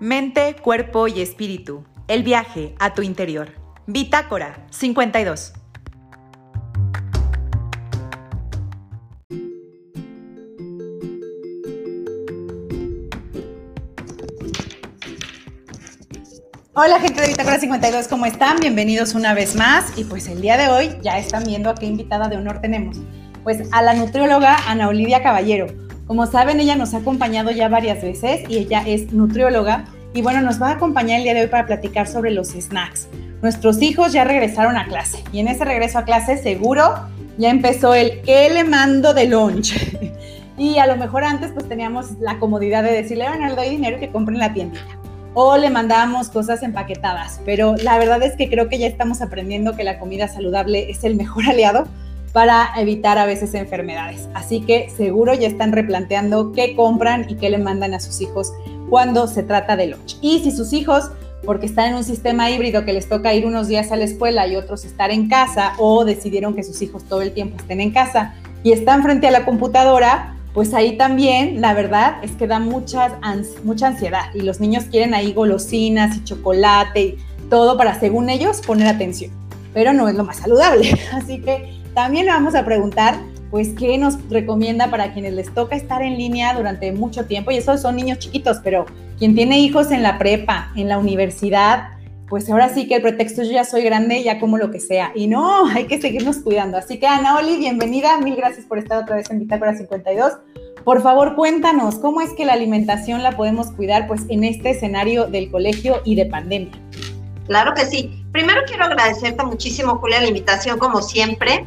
Mente, cuerpo y espíritu. El viaje a tu interior. Bitácora 52. Hola gente de Bitácora 52, ¿cómo están? Bienvenidos una vez más. Y pues el día de hoy ya están viendo a qué invitada de honor tenemos. Pues a la nutrióloga Ana Olivia Caballero. Como saben, ella nos ha acompañado ya varias veces y ella es nutrióloga y bueno, nos va a acompañar el día de hoy para platicar sobre los snacks. Nuestros hijos ya regresaron a clase y en ese regreso a clase seguro ya empezó el ¿qué le mando de lunch? y a lo mejor antes pues teníamos la comodidad de decirle, bueno, le doy dinero que compren en la tiendita o le mandábamos cosas empaquetadas. Pero la verdad es que creo que ya estamos aprendiendo que la comida saludable es el mejor aliado para evitar a veces enfermedades. Así que seguro ya están replanteando qué compran y qué le mandan a sus hijos cuando se trata de lunch. Y si sus hijos, porque están en un sistema híbrido que les toca ir unos días a la escuela y otros estar en casa, o decidieron que sus hijos todo el tiempo estén en casa y están frente a la computadora, pues ahí también la verdad es que da muchas, mucha ansiedad y los niños quieren ahí golosinas y chocolate y todo para, según ellos, poner atención. Pero no es lo más saludable. Así que también le vamos a preguntar, pues, qué nos recomienda para quienes les toca estar en línea durante mucho tiempo. Y esos son niños chiquitos, pero quien tiene hijos en la prepa, en la universidad, pues ahora sí que el pretexto yo ya soy grande, ya como lo que sea. Y no, hay que seguirnos cuidando. Así que Ana Oli, bienvenida. Mil gracias por estar otra vez en Bitácora 52. Por favor, cuéntanos, ¿cómo es que la alimentación la podemos cuidar pues en este escenario del colegio y de pandemia? Claro que sí. Primero quiero agradecerte muchísimo, Julia, la invitación como siempre.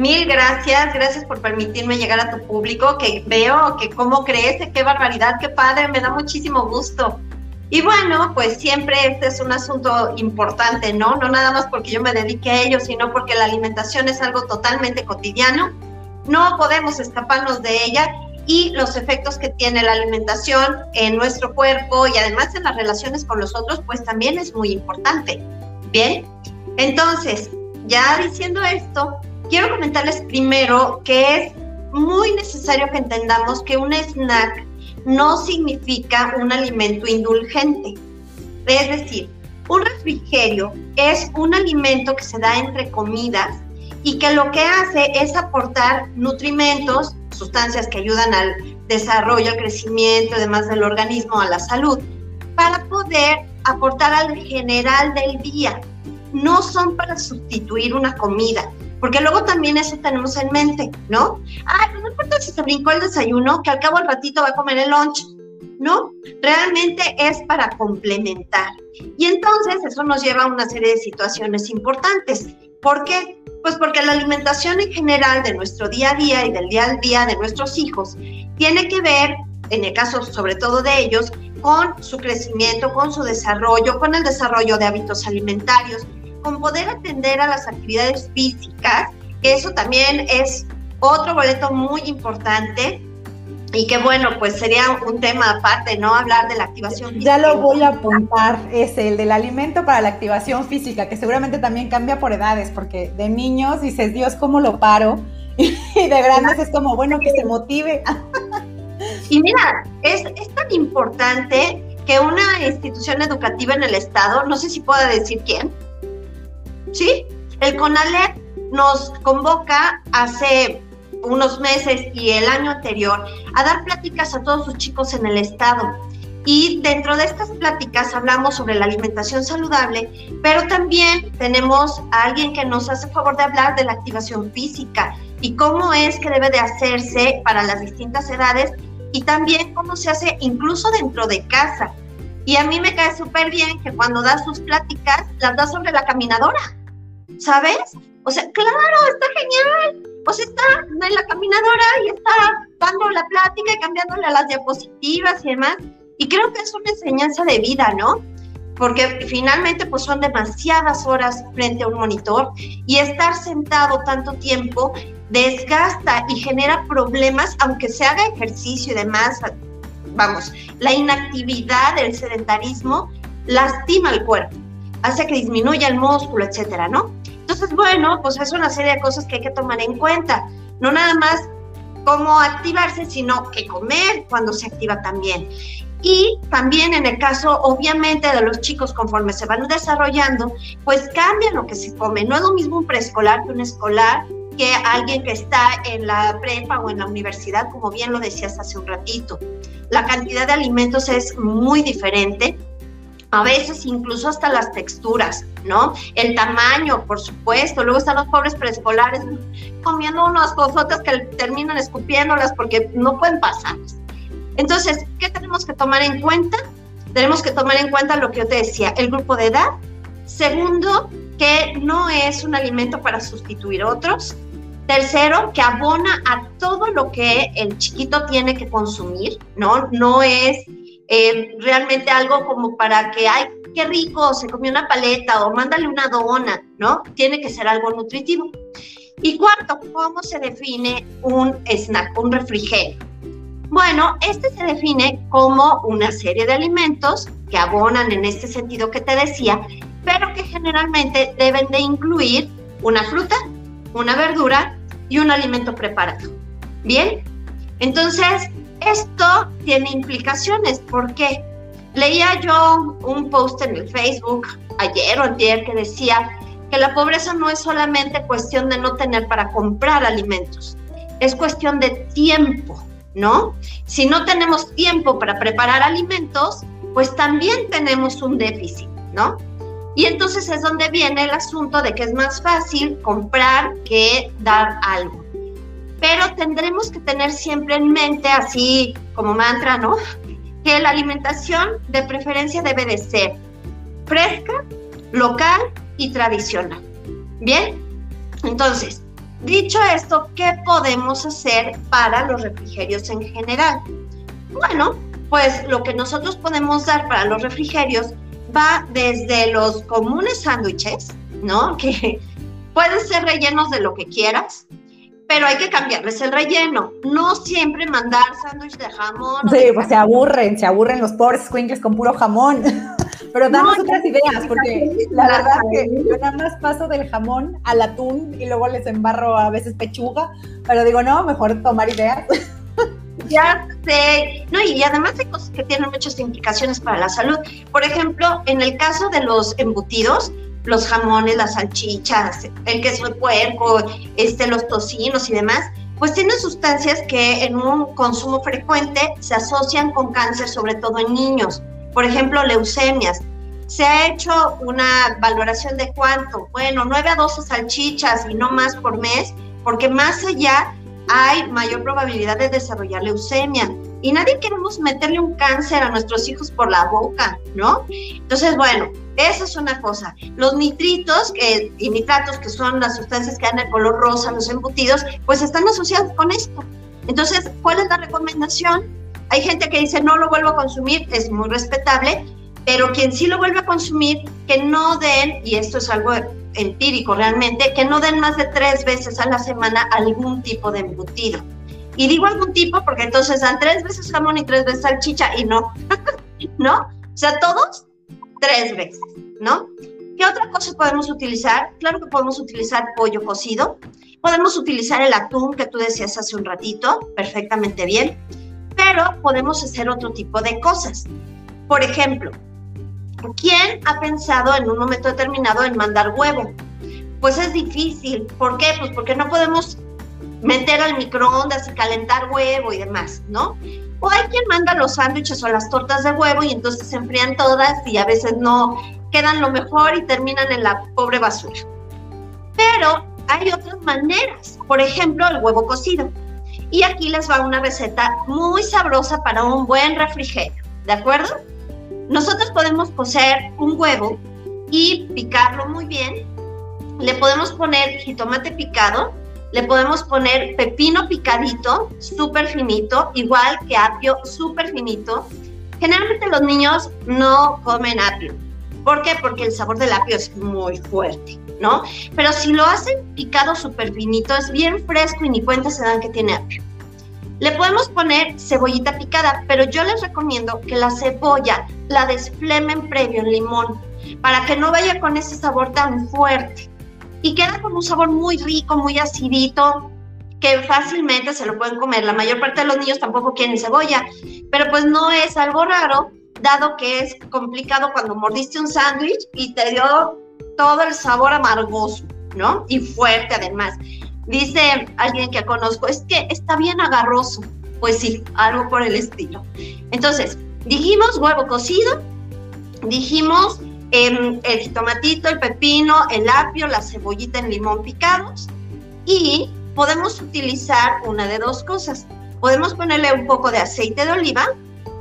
Mil gracias, gracias por permitirme llegar a tu público, que veo que cómo crece, qué barbaridad, qué padre, me da muchísimo gusto. Y bueno, pues siempre este es un asunto importante, ¿no? No nada más porque yo me dedique a ello, sino porque la alimentación es algo totalmente cotidiano. No podemos escaparnos de ella y los efectos que tiene la alimentación en nuestro cuerpo y además en las relaciones con los otros, pues también es muy importante. Bien, entonces, ya diciendo esto, quiero comentarles primero que es muy necesario que entendamos que un snack no significa un alimento indulgente. Es decir, un refrigerio es un alimento que se da entre comidas y que lo que hace es aportar nutrimentos, sustancias que ayudan al desarrollo, al crecimiento y demás del organismo, a la salud, para poder aportar al general del día. No son para sustituir una comida, porque luego también eso tenemos en mente, ¿no? Ah, pues no importa si se brincó el desayuno, que al cabo al ratito va a comer el lunch, ¿no? Realmente es para complementar. Y entonces eso nos lleva a una serie de situaciones importantes. ¿Por qué? Pues porque la alimentación en general de nuestro día a día y del día al día de nuestros hijos tiene que ver, en el caso sobre todo de ellos, con su crecimiento, con su desarrollo, con el desarrollo de hábitos alimentarios, con poder atender a las actividades físicas, que eso también es otro boleto muy importante y que bueno, pues sería un tema aparte, ¿no? Hablar de la activación física. Ya lo voy a apuntar, es el del alimento para la activación física, que seguramente también cambia por edades, porque de niños dices, Dios, ¿cómo lo paro? Y de grandes es como, bueno, que se motive. Y mira, es, es tan importante que una institución educativa en el Estado, no sé si pueda decir quién, ¿sí? El CONALEP nos convoca hace unos meses y el año anterior a dar pláticas a todos sus chicos en el estado. Y dentro de estas pláticas hablamos sobre la alimentación saludable, pero también tenemos a alguien que nos hace favor de hablar de la activación física y cómo es que debe de hacerse para las distintas edades y también cómo se hace incluso dentro de casa. Y a mí me cae súper bien que cuando da sus pláticas las da sobre la caminadora ¿sabes? O sea, claro, está genial. O sea, está en la caminadora y está dando la plática y cambiándole las diapositivas y demás. Y creo que es una enseñanza de vida, ¿no? Porque finalmente pues son demasiadas horas frente a un monitor y estar sentado tanto tiempo desgasta y genera problemas, aunque se haga ejercicio y demás. Vamos, la inactividad, el sedentarismo lastima el cuerpo, hace que disminuya el músculo, etcétera, ¿no? Entonces, bueno, pues es una serie de cosas que hay que tomar en cuenta. No nada más cómo activarse, sino que comer cuando se activa también. Y también en el caso, obviamente, de los chicos conforme se van desarrollando, pues cambia lo que se come. No es lo mismo un preescolar que un escolar, que alguien que está en la prepa o en la universidad, como bien lo decías hace un ratito. La cantidad de alimentos es muy diferente, a veces incluso hasta las texturas, ¿no? El tamaño, por supuesto. Luego están los pobres preescolares comiendo unas cosotas que terminan escupiéndolas porque no pueden pasar. Entonces, ¿qué tenemos que tomar en cuenta? Tenemos que tomar en cuenta lo que yo te decía, el grupo de edad. Segundo, que no es un alimento para sustituir otros. Tercero, que abona a todo lo que el chiquito tiene que consumir, ¿no? No es eh, realmente algo como para que, ay, qué rico, se comió una paleta o mándale una dona, ¿no? Tiene que ser algo nutritivo. Y cuarto, ¿cómo se define un snack, un refrigerio? Bueno, este se define como una serie de alimentos que abonan en este sentido que te decía, pero que generalmente deben de incluir una fruta, una verdura y un alimento preparado. Bien, entonces esto tiene implicaciones. ¿Por qué? Leía yo un post en el Facebook ayer o ayer que decía que la pobreza no es solamente cuestión de no tener para comprar alimentos, es cuestión de tiempo, ¿no? Si no tenemos tiempo para preparar alimentos, pues también tenemos un déficit, ¿no? Y entonces es donde viene el asunto de que es más fácil comprar que dar algo. Pero tendremos que tener siempre en mente, así como mantra, ¿no? Que la alimentación de preferencia debe de ser fresca, local y tradicional. Bien, entonces, dicho esto, ¿qué podemos hacer para los refrigerios en general? Bueno, pues lo que nosotros podemos dar para los refrigerios va desde los comunes sándwiches, ¿no? Que pueden ser rellenos de lo que quieras, pero hay que cambiarles el relleno. No siempre mandar sándwich de jamón. Sí, pues se aburren, se aburren los pobres squinkles con puro jamón. Pero damos otras ideas, porque la verdad que yo nada más paso del jamón al atún y luego les embarro a veces pechuga, pero digo, no, mejor tomar ideas. Ya sé, no, y además hay cosas que tienen muchas implicaciones para la salud. Por ejemplo, en el caso de los embutidos, los jamones, las salchichas, el queso de puerco, este, los tocinos y demás, pues tienen sustancias que en un consumo frecuente se asocian con cáncer, sobre todo en niños. Por ejemplo, leucemias. Se ha hecho una valoración de cuánto, bueno, 9 a 12 salchichas y no más por mes, porque más allá hay mayor probabilidad de desarrollar leucemia. Y nadie queremos meterle un cáncer a nuestros hijos por la boca, ¿no? Entonces, bueno, esa es una cosa. Los nitritos y nitratos, que son las sustancias que dan el color rosa, los embutidos, pues están asociados con esto. Entonces, ¿cuál es la recomendación? Hay gente que dice no lo vuelvo a consumir, es muy respetable, pero quien sí lo vuelve a consumir, que no den, y esto es algo empírico realmente, que no den más de tres veces a la semana algún tipo de embutido. Y digo algún tipo porque entonces dan tres veces jamón y tres veces salchicha y no, ¿no? O sea, todos tres veces, ¿no? ¿Qué otra cosa podemos utilizar? Claro que podemos utilizar pollo cocido, podemos utilizar el atún que tú decías hace un ratito, perfectamente bien, pero podemos hacer otro tipo de cosas. Por ejemplo, ¿quién ha pensado en un momento determinado en mandar huevo? Pues es difícil. ¿Por qué? Pues porque no podemos meter al microondas y calentar huevo y demás, ¿no? O hay quien manda los sándwiches o las tortas de huevo y entonces se enfrían todas y a veces no quedan lo mejor y terminan en la pobre basura. Pero hay otras maneras, por ejemplo, el huevo cocido. Y aquí les va una receta muy sabrosa para un buen refrigerio, ¿de acuerdo? Nosotros podemos cocer un huevo y picarlo muy bien. Le podemos poner jitomate picado, le podemos poner pepino picadito, súper finito, igual que apio, súper finito. Generalmente los niños no comen apio. ¿Por qué? Porque el sabor del apio es muy fuerte, ¿no? Pero si lo hacen picado súper finito, es bien fresco y ni cuenta se dan que tiene apio. Le podemos poner cebollita picada, pero yo les recomiendo que la cebolla la desflemen previo en limón para que no vaya con ese sabor tan fuerte y queda con un sabor muy rico, muy acidito. que fácilmente se lo pueden comer. La mayor parte de los niños tampoco quieren cebolla, pero pues no es algo raro, dado que es complicado cuando mordiste un sándwich y te dio todo el sabor amargoso, ¿no? Y fuerte además. Dice alguien que conozco, es que está bien agarroso. Pues sí, algo por el estilo. Entonces, dijimos huevo cocido, dijimos el jitomatito, el pepino, el apio, la cebollita en limón picados y podemos utilizar una de dos cosas. Podemos ponerle un poco de aceite de oliva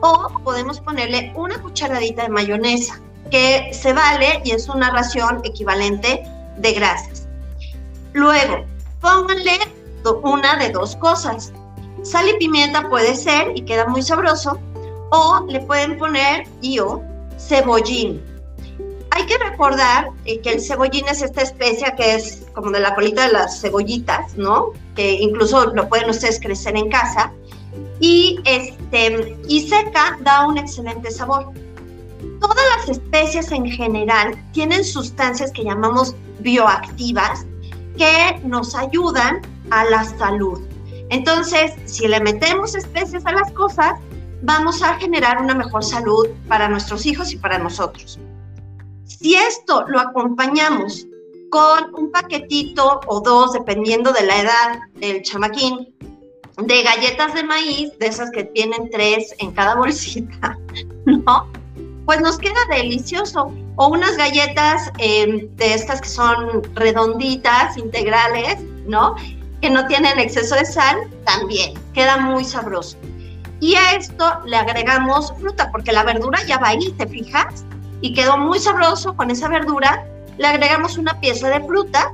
o podemos ponerle una cucharadita de mayonesa, que se vale y es una ración equivalente de grasas. Luego, pónganle una de dos cosas. Sal y pimienta puede ser y queda muy sabroso, o le pueden poner yo cebollín. Hay que recordar eh, que el cebollín es esta especia que es como de la colita de las cebollitas, ¿no? Que incluso lo pueden ustedes crecer en casa. Y, este, y seca da un excelente sabor. Todas las especies en general tienen sustancias que llamamos bioactivas que nos ayudan a la salud. Entonces, si le metemos especies a las cosas, vamos a generar una mejor salud para nuestros hijos y para nosotros. Si esto lo acompañamos con un paquetito o dos, dependiendo de la edad del chamaquín, de galletas de maíz, de esas que tienen tres en cada bolsita, ¿no? Pues nos queda delicioso. O unas galletas eh, de estas que son redonditas, integrales, ¿no? Que no tienen exceso de sal, también queda muy sabroso. Y a esto le agregamos fruta, porque la verdura ya va ahí, ¿te fijas? Y quedó muy sabroso con esa verdura. Le agregamos una pieza de fruta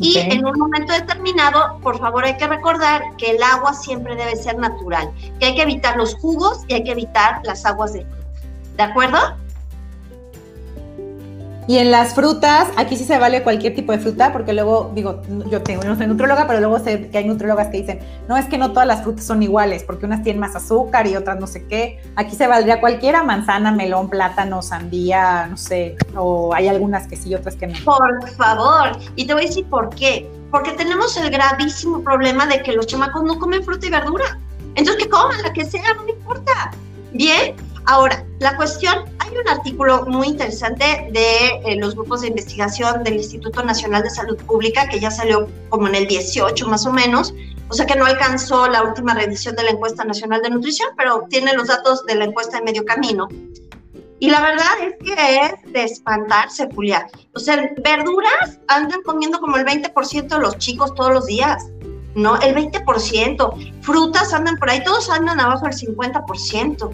y en un momento determinado, por favor, hay que recordar que el agua siempre debe ser natural, que hay que evitar los jugos y hay que evitar las aguas de fruta. ¿De acuerdo? Y en las frutas, aquí sí se vale cualquier tipo de fruta, porque luego, digo, yo tengo, no soy nutróloga, pero luego sé que hay nutrólogas que dicen, no es que no todas las frutas son iguales, porque unas tienen más azúcar y otras no sé qué. Aquí se valdría cualquiera, manzana, melón, plátano, sandía, no sé, o hay algunas que sí otras que no. Por favor, y te voy a decir por qué. Porque tenemos el gravísimo problema de que los chamacos no comen fruta y verdura. Entonces que coman la que sea, no me importa. Bien, ahora, la cuestión hay un artículo muy interesante de eh, los grupos de investigación del Instituto Nacional de Salud Pública que ya salió como en el 18 más o menos, o sea que no alcanzó la última revisión de la encuesta nacional de nutrición, pero tiene los datos de la encuesta de medio camino. Y la verdad es que es de espantarse, Julia. O sea, verduras andan comiendo como el 20% de los chicos todos los días. ¿No? El 20%. Frutas andan por ahí, todos andan abajo del 50%.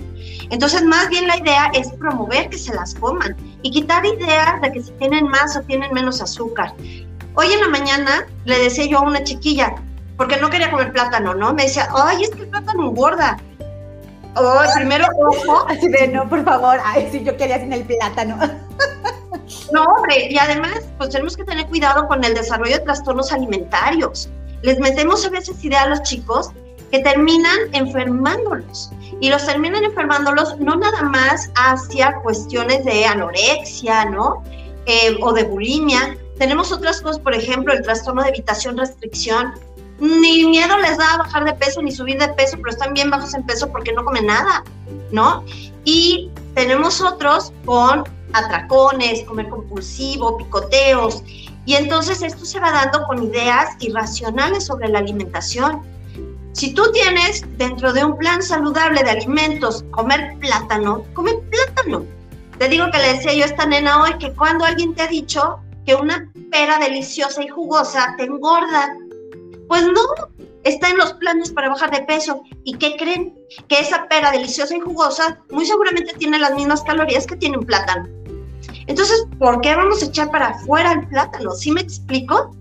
Entonces, más bien la idea es promover que se las coman y quitar ideas de que si tienen más o tienen menos azúcar. Hoy en la mañana le decía yo a una chiquilla, porque no quería comer plátano, ¿no? Me decía, ay, es que el plátano engorda. Oh, primero, ojo. Así de, no, por favor, ay, si yo quería sin el plátano. No, hombre, y además, pues tenemos que tener cuidado con el desarrollo de trastornos alimentarios les metemos a veces idea a los chicos que terminan enfermándolos. Y los terminan enfermándolos no nada más hacia cuestiones de anorexia, ¿no? Eh, o de bulimia. Tenemos otras cosas, por ejemplo, el trastorno de evitación, restricción. Ni miedo les da a bajar de peso ni subir de peso, pero están bien bajos en peso porque no comen nada, ¿no? Y tenemos otros con atracones, comer compulsivo, picoteos. Y entonces esto se va dando con ideas irracionales sobre la alimentación. Si tú tienes dentro de un plan saludable de alimentos comer plátano, come plátano. Te digo que le decía yo a esta nena hoy que cuando alguien te ha dicho que una pera deliciosa y jugosa te engorda, pues no, está en los planes para bajar de peso. ¿Y qué creen? Que esa pera deliciosa y jugosa muy seguramente tiene las mismas calorías que tiene un plátano. Entonces, ¿por qué vamos a echar para afuera el plátano? ¿Sí me explico?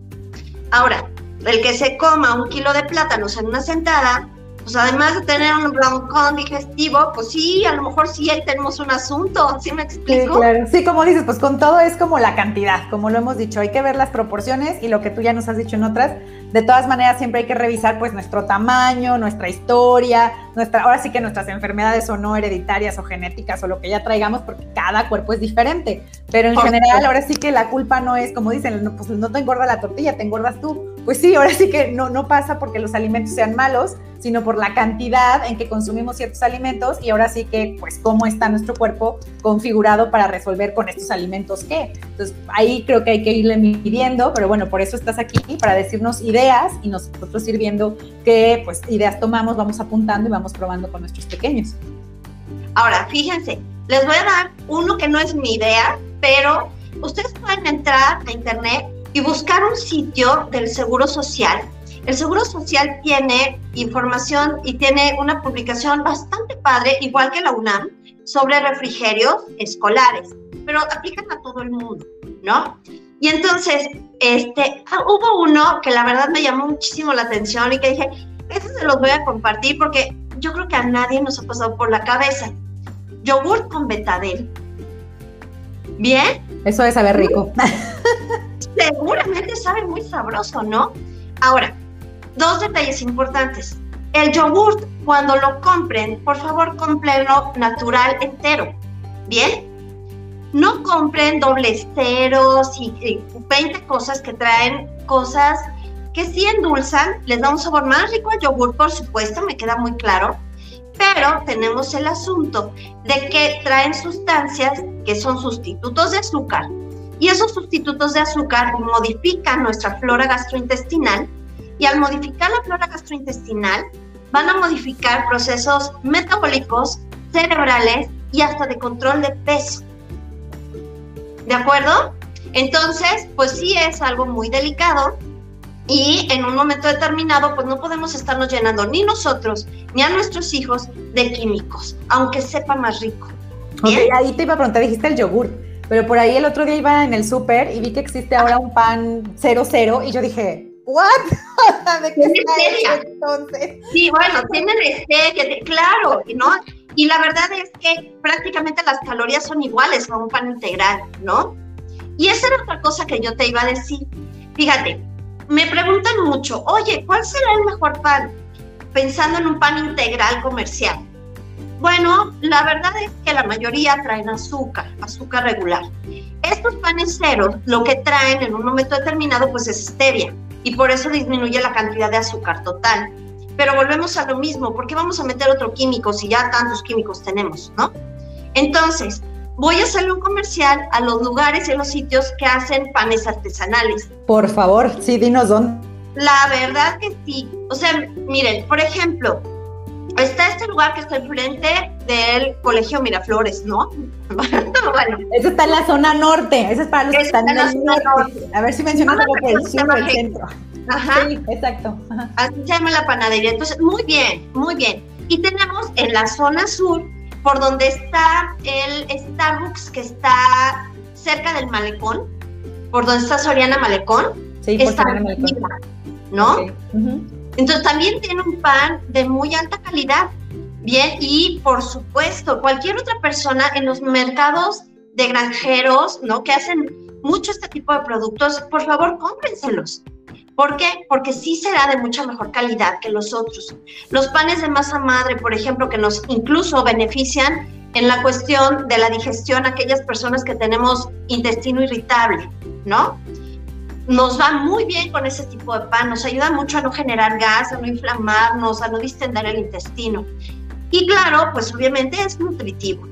Ahora, el que se coma un kilo de plátanos en una sentada, pues además de tener un blancón digestivo, pues sí, a lo mejor sí ahí tenemos un asunto, ¿sí me explico? Sí, claro. Sí, como dices, pues con todo es como la cantidad, como lo hemos dicho, hay que ver las proporciones y lo que tú ya nos has dicho en otras, de todas maneras siempre hay que revisar pues nuestro tamaño, nuestra historia, nuestra, ahora sí que nuestras enfermedades o no hereditarias o genéticas o lo que ya traigamos, porque cada cuerpo es diferente, pero en general ahora sí que la culpa no es, como dicen, no, pues no te engorda la tortilla, te engordas tú pues sí, ahora sí que no, no pasa porque los alimentos sean malos, sino por la cantidad en que consumimos ciertos alimentos y ahora sí que, pues, cómo está nuestro cuerpo configurado para resolver con estos alimentos qué. Entonces, ahí creo que hay que irle midiendo, pero bueno, por eso estás aquí, para decirnos ideas y nosotros ir viendo qué, pues, ideas tomamos, vamos apuntando y vamos probando con nuestros pequeños. Ahora, fíjense, les voy a dar uno que no es mi idea, pero ustedes pueden entrar a internet y buscar un sitio del Seguro Social el Seguro Social tiene información y tiene una publicación bastante padre, igual que la UNAM, sobre refrigerios escolares, pero aplican a todo el mundo, ¿no? Y entonces, este, ah, hubo uno que la verdad me llamó muchísimo la atención y que dije, eso se los voy a compartir porque yo creo que a nadie nos ha pasado por la cabeza. Yogurt con betadel. ¿Bien? Eso de saber rico. Seguramente sabe muy sabroso, ¿no? Ahora, Dos detalles importantes. El yogurt, cuando lo compren, por favor, cómprenlo natural entero. ¿Bien? No compren dobles ceros y, 20 cosas que traen cosas que sí endulzan, les da un sabor más rico al yogur, por supuesto, me queda muy claro, pero tenemos el asunto de que traen sustancias que son sustitutos de azúcar y esos sustitutos de azúcar modifican nuestra flora gastrointestinal y al modificar la flora gastrointestinal van a modificar procesos metabólicos, cerebrales y hasta de control de peso. ¿De acuerdo? Entonces, pues sí es algo muy delicado y en un momento determinado, pues no podemos estarnos llenando ni nosotros ni a nuestros hijos de químicos, aunque sepa más rico. ahí te iba a preguntar, dijiste el yogur, pero por ahí el otro día iba en el súper y vi que existe ahora un pan 00 y yo dije, ¿what? ¿De qué está entonces? Sí, bueno, tienen stevia, claro, ¿no? Y la verdad es que prácticamente las calorías son iguales a un pan integral, ¿no? Y esa era otra cosa que yo te iba a decir. Fíjate, me preguntan mucho, oye, ¿cuál será el mejor pan? Pensando en un pan integral comercial. Bueno, la verdad es que la mayoría traen azúcar, azúcar regular. Estos panes ceros lo que traen en un momento determinado pues es stevia y por eso disminuye la cantidad de azúcar total. Pero volvemos a lo mismo, ¿por qué vamos a meter otro químico si ya tantos químicos tenemos, no? Entonces, voy a hacerle un comercial a los lugares y a los sitios que hacen panes artesanales. Por favor, sí, dinos dónde. La verdad que sí. O sea, miren, por ejemplo, está este lugar que está enfrente del Colegio Miraflores, ¿no? bueno. Eso está en la zona norte, eso es para los que están en el norte. A ver si mencionas algo por el sur el centro. Ajá. Sí, exacto. Así se llama la panadería. Entonces, muy bien, muy bien. Y tenemos en la zona sur, por donde está el Starbucks, que está cerca del malecón, por donde está Soriana Malecón, sí, está Malecón. ¿no? Entonces también tiene un pan de muy alta calidad Bien, y por supuesto, cualquier otra persona en los mercados de granjeros, ¿no? Que hacen mucho este tipo de productos, por favor, cómprenselos. ¿Por qué? Porque sí será de mucha mejor calidad que los otros. Los panes de masa madre, por ejemplo, que nos incluso benefician en la cuestión de la digestión aquellas personas que tenemos intestino irritable, ¿no? Nos va muy bien con ese tipo de pan, nos ayuda mucho a no generar gas, a no inflamarnos, a no distender el intestino. Y claro, pues obviamente es nutritivo.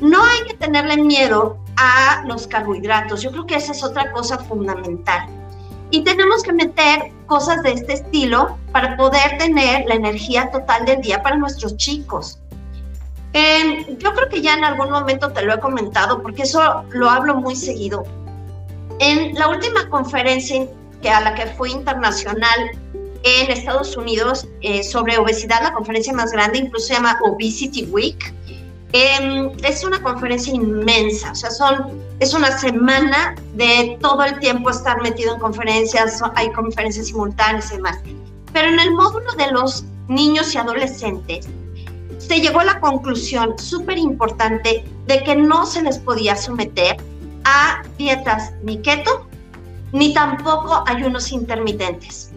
No hay que tenerle miedo a los carbohidratos. Yo creo que esa es otra cosa fundamental. Y tenemos que meter cosas de este estilo para poder tener la energía total del día para nuestros chicos. Em, yo creo que ya en algún momento te lo he comentado porque eso lo hablo muy seguido. En la última conferencia que a la que fui internacional en Estados Unidos eh, sobre obesidad, la conferencia más grande, incluso se llama Obesity Week. Em, es una conferencia inmensa, o sea, son, es una semana de todo el tiempo estar metido en conferencias, hay conferencias simultáneas y demás. Pero en el módulo de los niños y adolescentes, se llegó a la conclusión súper importante de que no se les podía someter a dietas ni keto, ni tampoco ayunos intermitentes.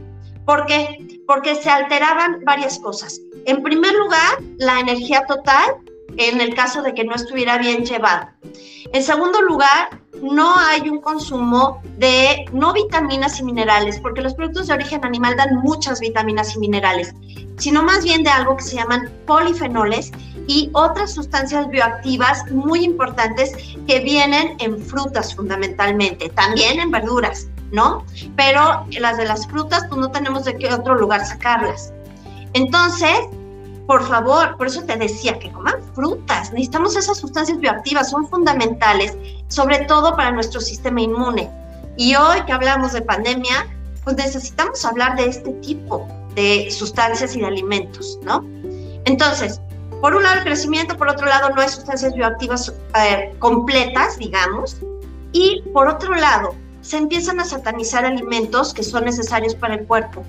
¿Por qué? Porque se alteraban varias cosas. En primer lugar, la energía total en el caso de que no estuviera bien llevado. En segundo lugar, no hay un consumo de no vitaminas y minerales, porque los productos de origen animal dan muchas vitaminas y minerales, sino más bien de algo que se llaman polifenoles y otras sustancias bioactivas muy importantes que vienen en frutas fundamentalmente, también en verduras, ¿no? Pero las de las frutas, pues no tenemos de qué otro lugar sacarlas. Entonces, por favor, por eso te decía que coman frutas. Necesitamos esas sustancias bioactivas, son fundamentales, sobre todo para nuestro sistema inmune. Y hoy que hablamos de pandemia, pues necesitamos hablar de este tipo de sustancias y de alimentos, ¿no? Entonces, por un lado el crecimiento, por otro lado no hay sustancias bioactivas eh, completas, digamos, y por otro lado se empiezan a satanizar alimentos que son necesarios para el cuerpo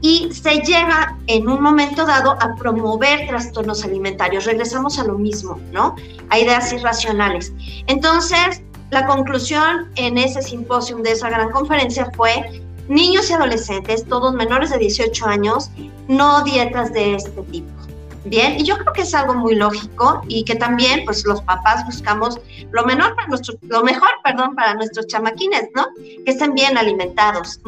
y se llega en un momento dado a promover trastornos alimentarios. Regresamos a lo mismo, ¿no? A ideas irracionales. Entonces, la conclusión en ese simposium de esa gran conferencia fue niños y adolescentes, todos menores de 18 años, no dietas de este tipo. Bien, y yo creo que es algo muy lógico y que también, pues, los papás buscamos lo menor para lo mejor, perdón, para nuestros chamaquines, ¿no? Que estén bien alimentados.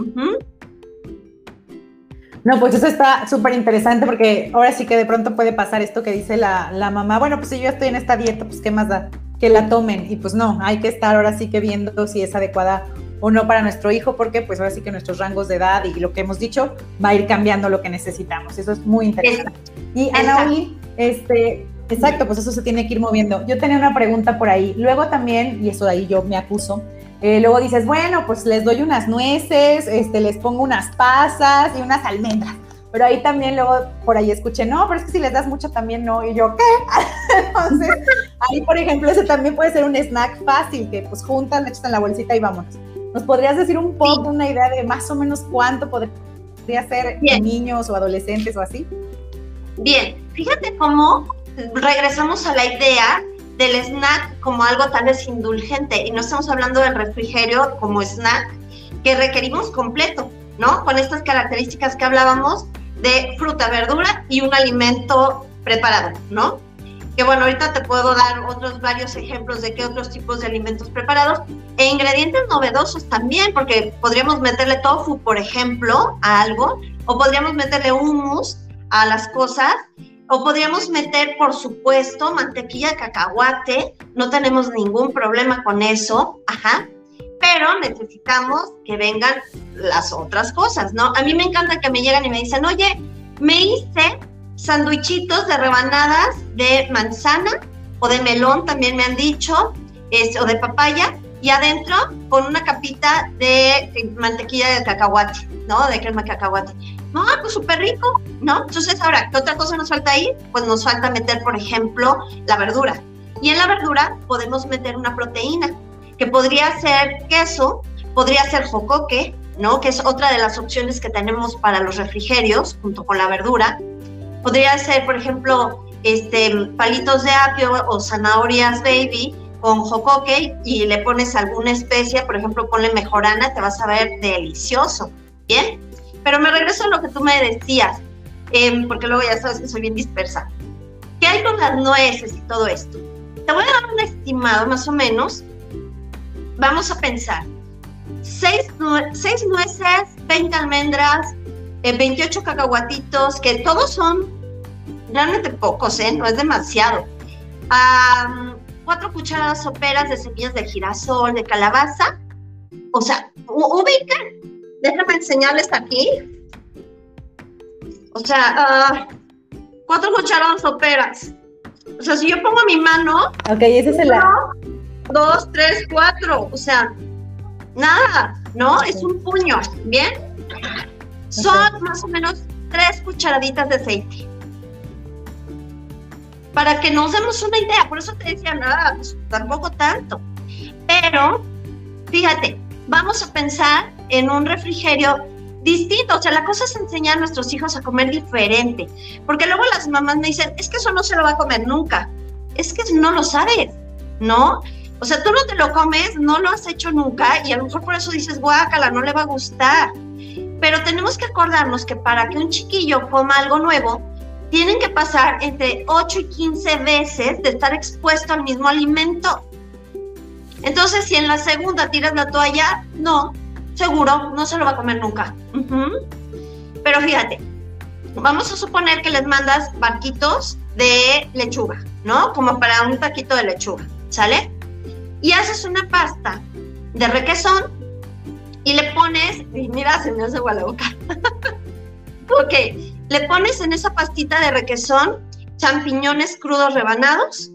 No, pues eso está súper interesante porque ahora sí que de pronto puede pasar esto que dice la, la, mamá, bueno, pues si yo estoy en esta dieta, pues qué más da que la tomen. Y pues no, hay que estar ahora sí que viendo si es adecuada o no para nuestro hijo, porque pues ahora sí que nuestros rangos de edad y lo que hemos dicho va a ir cambiando lo que necesitamos. Eso es muy interesante. Y Anaí, este, exacto, pues eso se tiene que ir moviendo. Yo tenía una pregunta por ahí. Luego también, y eso de ahí yo me acuso, eh, luego dices, bueno, pues les doy unas nueces, este, les pongo unas pasas y unas almendras. Pero ahí también luego por ahí escuché, no, pero es que si les das mucho también no. Y yo, ¿qué? Entonces, ahí por ejemplo, ese también puede ser un snack fácil, que pues juntas, le echas en la bolsita y vámonos. ¿Nos podrías decir un poco, una idea de más o menos cuánto podría ser niños o adolescentes o así? Bien, fíjate cómo regresamos a la idea del snack como algo tal vez indulgente y no estamos hablando del refrigerio como snack que requerimos completo, ¿no? Con estas características que hablábamos de fruta, verdura y un alimento preparado, ¿no? Que bueno, ahorita te puedo dar otros varios ejemplos de qué otros tipos de alimentos preparados. E ingredientes novedosos también, porque podríamos meterle tofu, por ejemplo, a algo, o podríamos meterle hummus a las cosas, o podríamos meter, por supuesto, mantequilla de cacahuate, no tenemos ningún problema con eso, ajá, pero necesitamos que vengan las otras cosas, ¿no? A mí me encanta que me llegan y me dicen, oye, me hice sandwichitos de rebanadas de manzana o de melón, también me han dicho, o de papaya, y adentro con una capita de mantequilla de cacahuate, ¿no? De crema de cacahuate. No, pues súper rico, ¿no? Entonces, ahora, ¿qué otra cosa nos falta ahí? Pues nos falta meter, por ejemplo, la verdura. Y en la verdura podemos meter una proteína, que podría ser queso, podría ser jocoque, ¿no? Que es otra de las opciones que tenemos para los refrigerios, junto con la verdura. Podría ser, por ejemplo, este, palitos de apio o zanahorias baby con jocoque y le pones alguna especia, por ejemplo, ponle mejorana, te vas a ver delicioso, ¿bien? Pero me regreso a lo que tú me decías, em, porque luego ya sabes que soy bien dispersa. ¿Qué hay con las nueces y todo esto? Te voy a dar un estimado más o menos. Vamos a pensar. 6 nueces, 20 almendras, 28 eh, cacahuatitos, que todos son realmente pocos, ¿eh? No es demasiado. cuatro cucharadas soperas de semillas de girasol, de calabaza. O sea, ubican. Déjenme enseñarles aquí. O sea, ah, cuatro cucharadas soperas. O sea, si yo pongo mi mano. Ok, ese es el. dos, tres, cuatro. O sea, nada, ¿no? Es un puño. ¿Bien? Son más o menos tres cucharaditas de aceite. Para que nos demos una idea, por eso te decía nada, pues, tampoco tanto. Pero, fíjate, vamos a pensar en un refrigerio distinto. O sea, la cosa es enseñar a nuestros hijos a comer diferente. Porque luego las mamás me dicen, es que eso no se lo va a comer nunca. Es que no lo sabes, ¿no? O sea, tú no te lo comes, no lo has hecho nunca y a lo mejor por eso dices, guácala, no le va a gustar. Pero tenemos que acordarnos que para que un chiquillo coma algo nuevo, tienen que pasar entre 8 y 15 veces de estar expuesto al mismo alimento. Entonces, si en la segunda tiras la toalla, no, seguro, no se lo va a comer nunca. Pero fíjate, vamos a suponer que les mandas barquitos de lechuga, ¿no? Como para un taquito de lechuga, ¿sale? Y haces una pasta de requesón y le pones, y mira, se me hace agua la boca. ok, le pones en esa pastita de requesón champiñones crudos rebanados.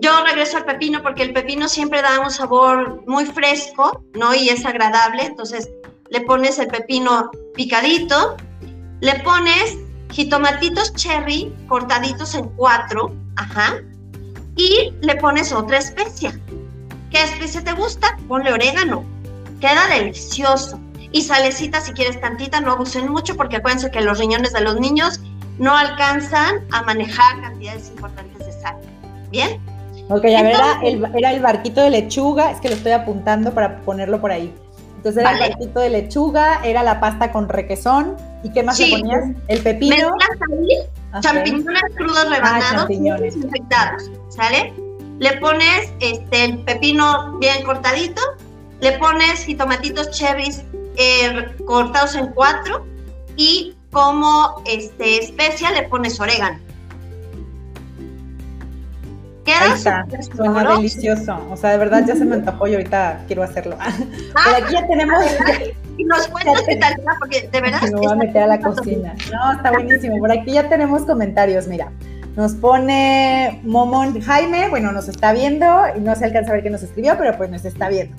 Yo regreso al pepino porque el pepino siempre da un sabor muy fresco, ¿no? Y es agradable. Entonces le pones el pepino picadito, le pones jitomatitos cherry cortaditos en cuatro, ajá, y le pones otra especia. ¿Qué especia te gusta? Ponle orégano. Queda delicioso. Y salecita si quieres tantita, no abusen mucho porque acuérdense que los riñones de los niños no alcanzan a manejar cantidades importantes de sal. ¿Bien? Ok, a ver, era el, era el barquito de lechuga, es que lo estoy apuntando para ponerlo por ahí. Entonces era el barquito de lechuga, era la pasta con requesón. ¿Y qué más le ponías? El pepino. Mezclas champiñones crudos ah, rebanados, infectados, ¿sale? Le pones este, el pepino bien cortadito, le pones jitomatitos cherries eh, cortados en cuatro y como este, especia le pones orégano. Queda está, suena delicioso. O sea, de verdad ya se me antojó y ahorita quiero hacerlo. Ah, Por aquí ya tenemos. Y nos cuentas qué tal, porque de verdad. Me voy a meter a la cocina. No, está buenísimo. Por aquí ya tenemos comentarios, mira. Nos pone Momon Jaime, bueno, nos está viendo y no se alcanza a ver qué nos escribió, pero pues nos está viendo.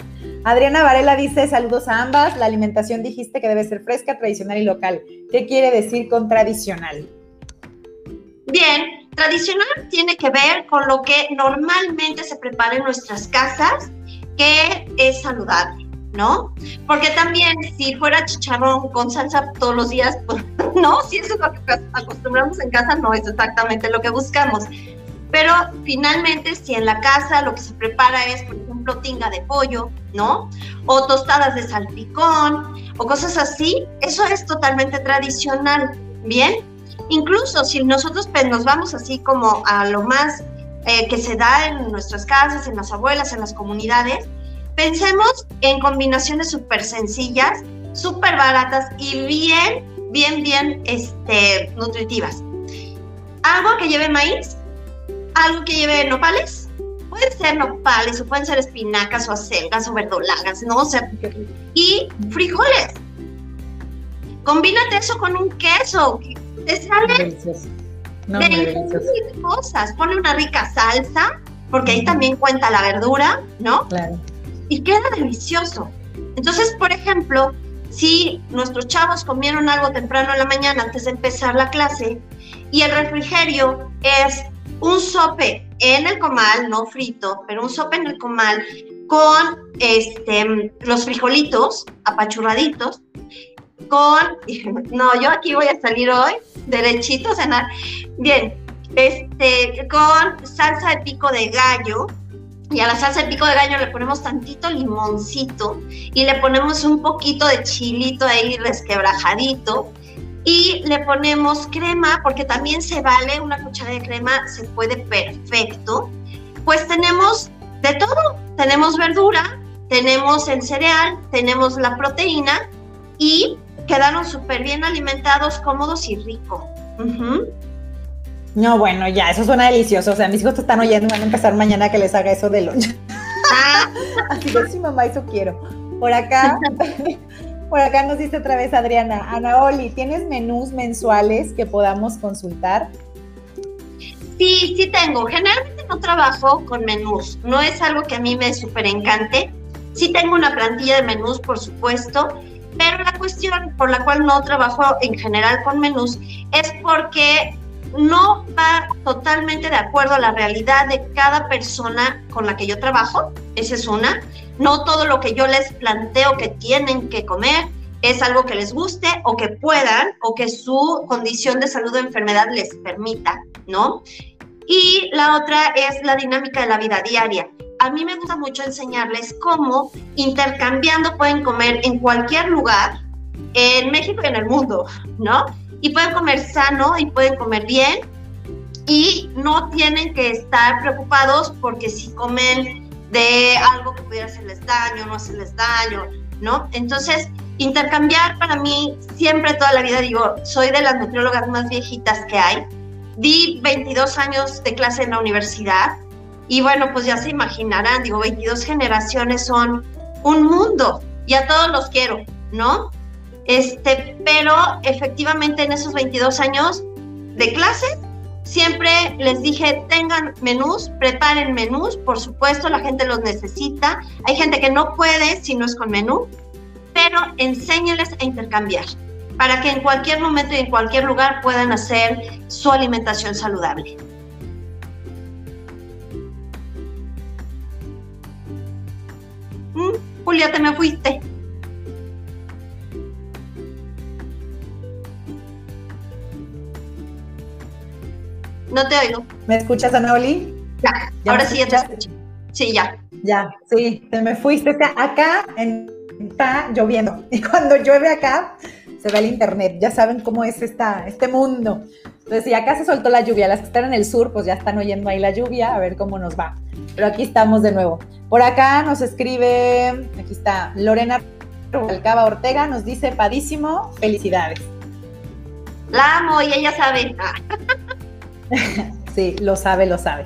Adriana Varela dice, saludos a ambas, la alimentación dijiste que debe ser fresca, tradicional y local. ¿Qué quiere decir con tradicional? Bien, tradicional tiene que ver con lo que normalmente se prepara en nuestras casas, que es saludable, ¿no? Porque también si fuera chicharrón con salsa todos los días, pues no, si eso es lo que acostumbramos en casa, no es exactamente lo que buscamos. Pero finalmente, si en la casa lo que se prepara es, ejemplo, tinga de pollo, ¿no? O tostadas de salpicón, o cosas así, eso es totalmente tradicional, ¿bien? Incluso si nosotros pues, nos vamos así como a lo más eh, que se da en nuestras casas, en las abuelas, en las comunidades, pensemos en combinaciones súper sencillas, súper baratas y bien, bien, bien este, nutritivas. Algo que lleve maíz, algo que lleve nopales, pueden ser nopales o pueden ser espinacas o acelgas o verdolagas, ¿no? O sea, y frijoles. Combínate eso con un queso, te sale de cosas. Pone una rica salsa, porque ahí también cuenta la verdura, ¿no? Claro. Y queda delicioso. Entonces, por ejemplo, si nuestros chavos comieron algo temprano en la mañana antes de empezar la clase y el refrigerio es un sope en el comal, no frito, pero un sope en el comal con este, los frijolitos apachurraditos, con, no, yo aquí voy a salir hoy derechito a cenar. Bien, este, con salsa de pico de gallo. Y a la salsa de pico de gallo le ponemos tantito limoncito y le ponemos un poquito de chilito ahí resquebrajadito y le ponemos crema, porque también se vale, una cuchara de crema se puede perfecto. Pues tenemos de todo, tenemos verdura, tenemos el cereal, tenemos la proteína y quedaron súper bien alimentados, cómodos y ricos. No, bueno, ya, eso suena delicioso. O sea, mis hijos te están oyendo van a empezar mañana que les haga eso de lunch. Ah. Así que sí, mamá, eso quiero. Por acá, por acá nos dice otra vez Adriana, Anaoli, ¿tienes menús mensuales que podamos consultar? Sí, sí tengo. Generalmente no trabajo con menús. No es algo que a mí me súper encante. Sí tengo una plantilla de menús, por supuesto, pero la cuestión por la cual no trabajo en general con menús es porque no va totalmente de acuerdo a la realidad de cada persona con la que yo trabajo. Esa es una. No todo lo que yo les planteo que tienen que comer es algo que les guste o que puedan o que su condición de salud o enfermedad les permita, ¿no? Y la otra es la dinámica de la vida diaria a mí me gusta mucho enseñarles cómo intercambiando pueden comer en cualquier lugar, en México y en el mundo, ¿no? Y pueden comer sano y pueden comer bien y no tienen que estar preocupados porque si comen de algo que pudiera hacerles daño, no hacerles daño, ¿no? Entonces, intercambiar para mí, siempre toda la vida digo, soy de las nutriólogas más viejitas que hay. Di 22 años de clase en la universidad y bueno, pues ya se imaginarán, digo, 22 generaciones son un mundo y a todos los quiero, ¿no? Este, pero efectivamente en esos 22 años de clase Siempre les dije, tengan menús, preparen menús, por supuesto, la gente los necesita. Hay gente que no puede si no es con menú, pero enséñales a intercambiar para que en cualquier momento y en cualquier lugar puedan hacer su alimentación saludable. Mm, Julia, te me fuiste. No te oigo. ¿Me escuchas, Anaoli? Ya, ahora sí ya te escucho. Sí, ya. Ya, sí, te me fuiste. Acá está lloviendo y cuando llueve acá se ve el internet. Ya saben cómo es esta, este mundo. Entonces, si acá se soltó la lluvia, las que están en el sur, pues ya están oyendo ahí la lluvia, a ver cómo nos va. Pero aquí estamos de nuevo. Por acá nos escribe, aquí está Lorena Rubalcaba Ortega, nos dice, padísimo, felicidades. La amo y ella sabe. sí, lo sabe, lo sabe.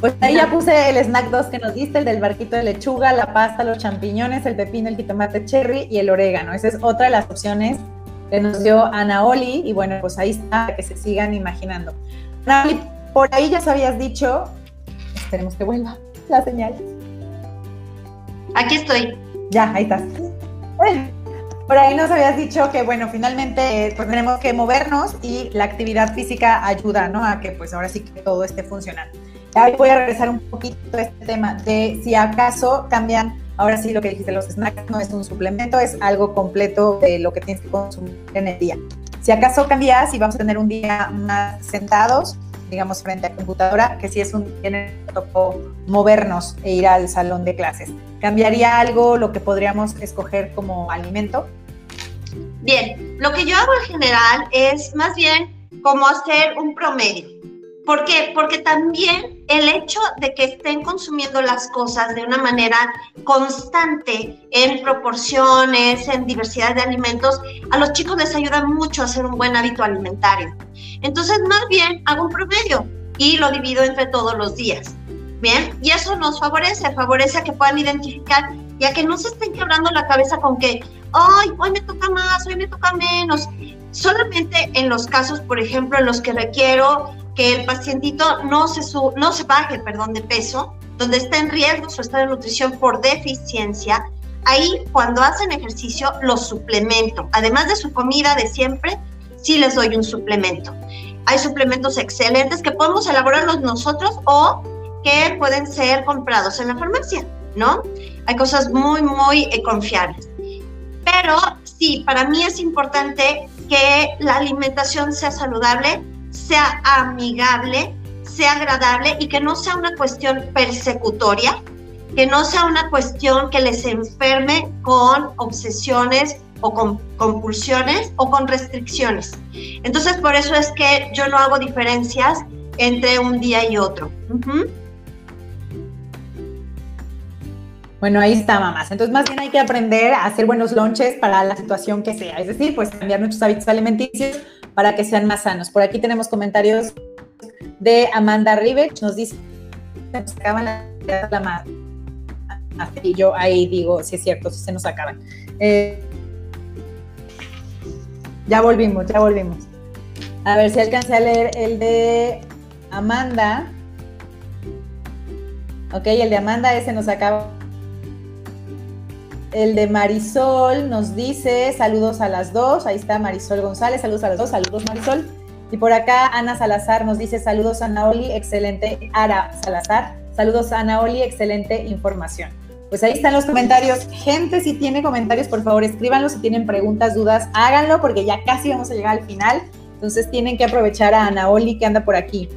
Pues ahí ya puse el snack 2 que nos diste, el del barquito de lechuga, la pasta, los champiñones, el pepino, el jitomate cherry y el orégano. Esa es otra de las opciones que nos dio Ana Oli. Y bueno, pues ahí está, para que se sigan imaginando. Ana Oli, por ahí ya se habías dicho, esperemos que vuelva la señal. Aquí estoy. Ya, ahí estás. Por ahí nos habías dicho que, bueno, finalmente eh, pues tenemos que movernos y la actividad física ayuda, ¿no? A que pues ahora sí que todo esté funcionando. Ahí voy a regresar un poquito a este tema de si acaso cambian, ahora sí lo que dijiste, los snacks no es un suplemento, es algo completo de lo que tienes que consumir en el día. Si acaso cambias y vamos a tener un día más sentados, digamos, frente a computadora, que si es un tiene tocó movernos e ir al salón de clases. ¿Cambiaría algo lo que podríamos escoger como alimento? Bien, lo que yo hago en general es más bien como hacer un promedio. ¿Por qué? Porque también el hecho de que estén consumiendo las cosas de una manera constante, en proporciones, en diversidad de alimentos, a los chicos les ayuda mucho a hacer un buen hábito alimentario. Entonces, más bien hago un promedio y lo divido entre todos los días. Bien, y eso nos favorece, favorece a que puedan identificar y a que no se estén quebrando la cabeza con que, hoy me toca más, hoy me toca menos. Solamente en los casos, por ejemplo, en los que requiero que el pacientito no se, no se baje perdón, de peso, donde está en riesgo su estado de nutrición por deficiencia, ahí cuando hacen ejercicio los suplemento. Además de su comida de siempre, sí les doy un suplemento. Hay suplementos excelentes que podemos elaborarlos nosotros o que pueden ser comprados en la farmacia, ¿no? Hay cosas muy, muy eh, confiables. Pero sí, para mí es importante que la alimentación sea saludable, sea amigable, sea agradable y que no sea una cuestión persecutoria, que no sea una cuestión que les enferme con obsesiones o con compulsiones o con restricciones. Entonces, por eso es que yo no hago diferencias entre un día y otro. Bueno, ahí está, mamás. Entonces, más bien hay que aprender a hacer buenos lunches para la situación que sea. Es decir, pues cambiar nuestros hábitos alimenticios para que sean más sanos. Por aquí tenemos comentarios de Amanda Rivech. Nos dice, se acaban la madre. Y yo ahí digo, si es cierto, si se nos acaban. Eh, ya volvimos, ya volvimos. A ver si alcancé a leer el de Amanda. Ok, el de Amanda ese nos acaba el de Marisol nos dice saludos a las dos. Ahí está Marisol González, saludos a las dos, saludos Marisol. Y por acá Ana Salazar nos dice saludos a Naoli, excelente. Ara Salazar, saludos a Naoli, excelente información. Pues ahí están los comentarios. Gente, si tiene comentarios, por favor, escríbanlo. Si tienen preguntas, dudas, háganlo porque ya casi vamos a llegar al final. Entonces tienen que aprovechar a Anaoli que anda por aquí.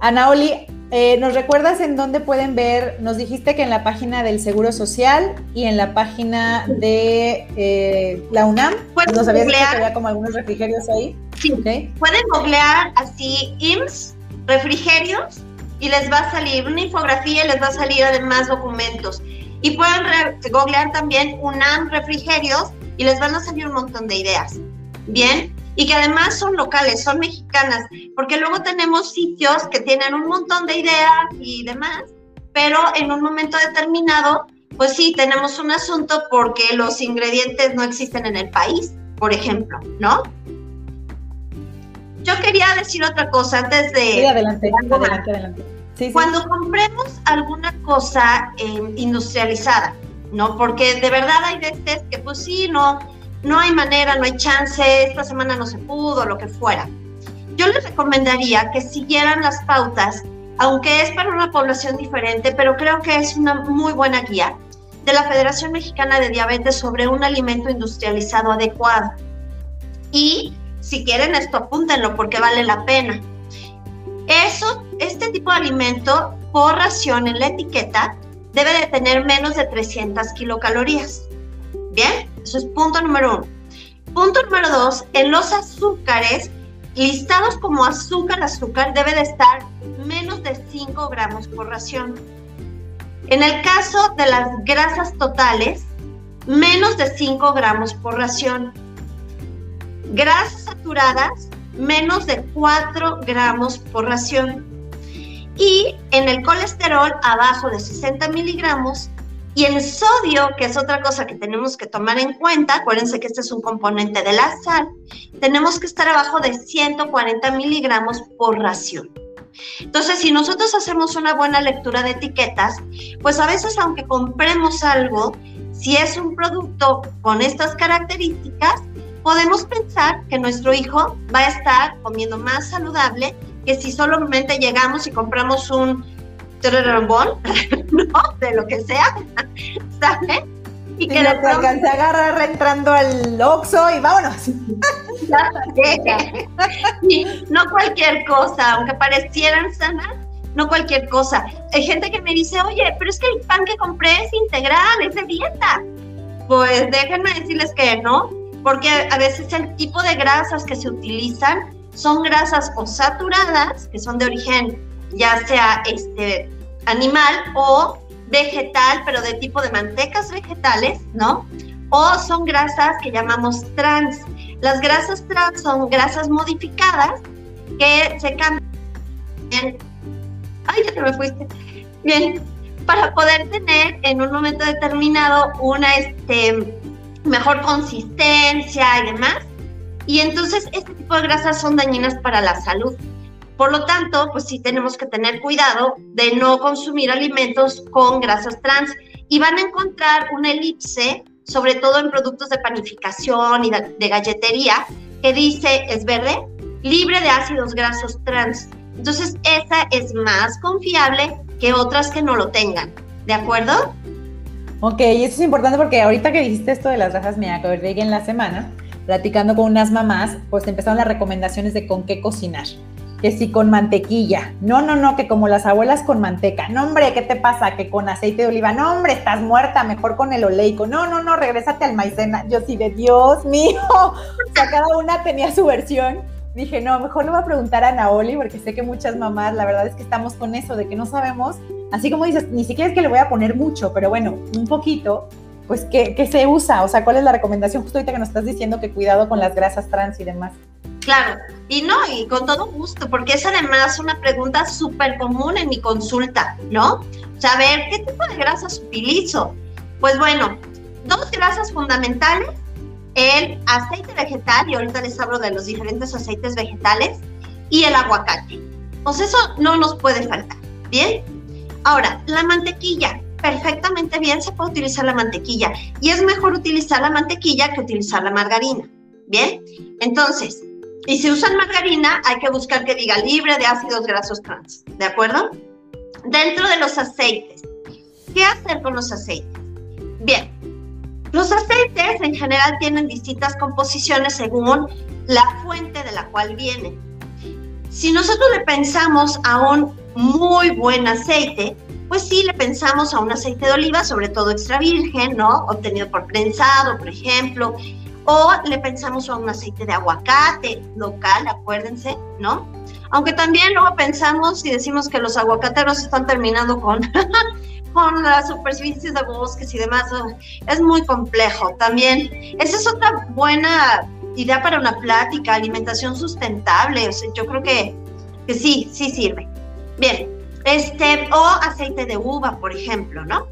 Anaoli, eh, ¿Nos recuerdas en dónde pueden ver? Nos dijiste que en la página del Seguro Social y en la página de eh, la UNAM. ¿Nos habías dicho que había como algunos refrigerios ahí? Sí. Pueden googlear así IMSS, refrigerios, y les va a salir una infografía y les va a salir además documentos. Y pueden googlear también UNAM refrigerios y les van a salir un montón de ideas. Bien, y que además son locales, son mexicanas, porque luego tenemos sitios que tienen un montón de ideas y demás, pero en un momento determinado, pues sí, tenemos un asunto porque los ingredientes no existen en el país, por ejemplo, ¿no? Yo quería decir otra cosa antes de... Sí, adelante, adelante, adelante. Cuando compremos alguna cosa eh, industrializada, ¿no? Porque de verdad hay veces que pues sí, no, no hay manera, no hay chance, esta semana no se pudo, lo que fuera. Yo les recomendaría que siguieran las pautas, aunque es para una población diferente, pero creo que es una muy buena guía de la Federación Mexicana de Diabetes sobre un alimento industrializado adecuado. Y si quieren esto, apúntenlo porque vale la pena. Eso, este tipo de alimento por ración en la etiqueta debe de tener menos de 300 kilocalorías. Bien, eso es punto número uno. Punto número dos, en los azúcares, listados como azúcar, azúcar debe de estar menos de 5 gramos por ración. En el caso de las grasas totales, menos de 5 gramos por ración. Grasas saturadas, menos de 4 gramos por ración. Y en el colesterol, abajo de 60 miligramos, y el sodio, que es otra cosa que tenemos que tomar en cuenta, acuérdense que este es un componente de la sal, tenemos que estar abajo de 140 miligramos por ración. Entonces, si nosotros hacemos una buena lectura de etiquetas, pues a veces aunque compremos algo, si es un producto con estas características, podemos pensar que nuestro hijo va a estar comiendo más saludable que si solamente llegamos y compramos un ¿no? De lo que sea, ¿sabes? Y que lo alcancé a agarrar entrando al Oxxo y vámonos. no cualquier cosa, aunque parecieran sanas, no cualquier cosa. Hay gente que me dice, oye, pero es que el pan que compré es integral, es de dieta. Pues déjenme decirles que no, porque a veces el tipo de grasas que se utilizan son grasas o saturadas, que son de origen ya sea este animal o vegetal, pero de tipo de mantecas vegetales, ¿no? O son grasas que llamamos trans. Las grasas trans son grasas modificadas que se cambian. Ay, ya te me fuiste. Bien, para poder tener en un momento determinado una este, mejor consistencia y demás. Y entonces este tipo de grasas son dañinas para la salud. Por lo tanto, pues sí tenemos que tener cuidado de no consumir alimentos con grasas trans y van a encontrar una elipse, sobre todo en productos de panificación y de, galletería, que dice es verde, libre de ácidos grasos trans. Entonces, esa es más confiable que otras que no lo tengan. ¿De acuerdo? Ok, y eso es importante porque ahorita que dijiste esto de las grasas, me acordé en la semana, platicando con unas mamás, pues empezaron las recomendaciones de con qué cocinar que si con mantequilla. No, no, no, que como las abuelas con manteca. No, hombre, ¿qué te pasa? Que con aceite de oliva. No, hombre, estás muerta, mejor con el oleico. No, no, no, regrésate al maicena. Yo sí, de Dios mío. O sea, cada una tenía su versión. Dije, no, mejor le voy a preguntar a Naoli, porque sé que muchas mamás, la verdad es que estamos con eso, de que no sabemos, así como dices, ni siquiera es que le voy a poner mucho, pero bueno, un poquito, pues, ¿qué, qué se usa? O sea, ¿cuál es la recomendación? Justo ahorita que nos estás diciendo que cuidado con las grasas trans y demás. Claro, y no, y con todo gusto, porque es además una pregunta súper común en mi consulta, ¿no? Saber qué tipo de grasas utilizo. Pues bueno, dos grasas fundamentales, el aceite vegetal, y ahorita les hablo de los diferentes aceites vegetales, y el aguacate. Pues eso no nos puede faltar, ¿bien? Ahora, la mantequilla, perfectamente bien se puede utilizar la mantequilla, y es mejor utilizar la mantequilla que utilizar la margarina, ¿bien? Entonces, y si usan margarina, hay que buscar que diga libre de ácidos grasos trans, ¿de acuerdo? Dentro de los aceites, ¿qué hacer con los aceites? Bien, los aceites en general tienen distintas composiciones según la fuente de la cual vienen. Si nosotros le pensamos a un muy buen aceite, pues sí, le pensamos a un aceite de oliva, sobre todo extra virgen, ¿no? Obtenido por prensado, por ejemplo, o le pensamos a un aceite de aguacate local, acuérdense, ¿no? Aunque también luego pensamos y decimos que los aguacateros están terminando con, con las superficies de bosques y demás. Es muy complejo también. Esa es otra buena idea para una plática, alimentación sustentable. yo creo que, que sí, sí sirve. Bien, este, o aceite de uva, por ejemplo, ¿no?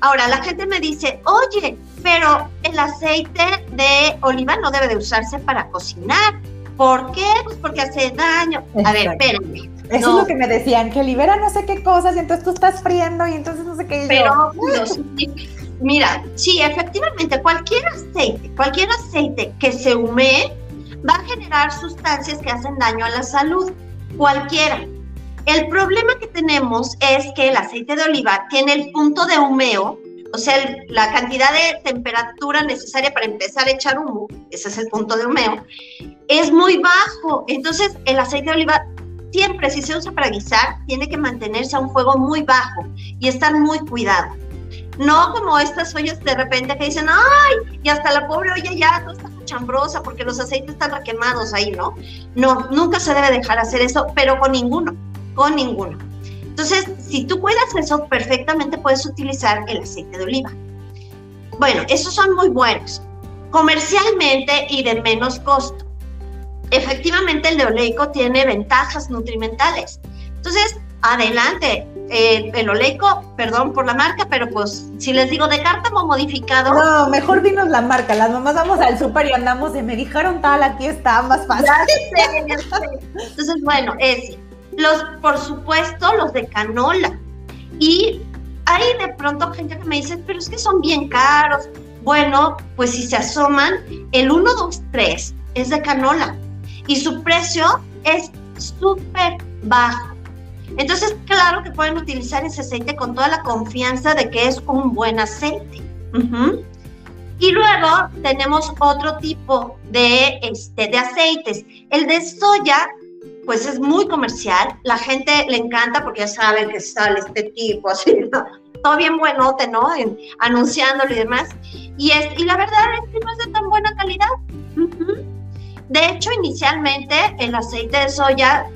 Ahora, la gente me dice, oye, pero el aceite de oliva no debe de usarse para cocinar. ¿Por qué? Pues porque hace daño. A ver, espérenme. Eso es lo que me decían, que libera no sé qué cosas y entonces tú estás friendo y entonces no sé qué. Pero, mira, sí, efectivamente, cualquier aceite, cualquier aceite que se humee va a generar sustancias que hacen daño a la salud. Cualquiera. El problema que tenemos es que el aceite de oliva tiene el punto de humeo, o sea, la cantidad de temperatura necesaria para empezar a echar humo, ese es el punto de humeo, es muy bajo. Entonces, el aceite de oliva siempre, si se usa para guisar, tiene que mantenerse a un fuego muy bajo y estar muy cuidado. No como estas ollas de repente que dicen, ay, y hasta la pobre olla ya no está chambrosa porque los aceites están requemados ahí, ¿no? No, nunca se debe dejar hacer eso, pero con ninguno con ninguno. Entonces, si tú cuidas eso, perfectamente puedes utilizar el aceite de oliva. Bueno, esos son muy buenos, comercialmente y de menos costo. Efectivamente, el de oleico tiene ventajas nutrimentales. Entonces, adelante, el oleico, perdón por la marca, pero pues si les digo de cártamo modificado. No, mejor dinos la marca. Las mamás vamos al súper y andamos y me dijeron tal, aquí está más fácil. Entonces, bueno, ese. Los, por supuesto, los de canola. Y hay de pronto gente que me dice, pero es que son bien caros. Bueno, pues si se asoman, el 1, 2, 3 es de canola y su precio es súper bajo. Entonces, claro que pueden utilizar ese aceite con toda la confianza de que es un buen aceite. Y luego tenemos otro tipo de, este, de aceites. El de soya pues es muy comercial, la gente le encanta porque ya saben que sale este tipo así, todo bien buenote, ¿no? anunciándolo y demás. Y, es, y la verdad es que no es de tan buena calidad. De hecho, inicialmente el aceite de soya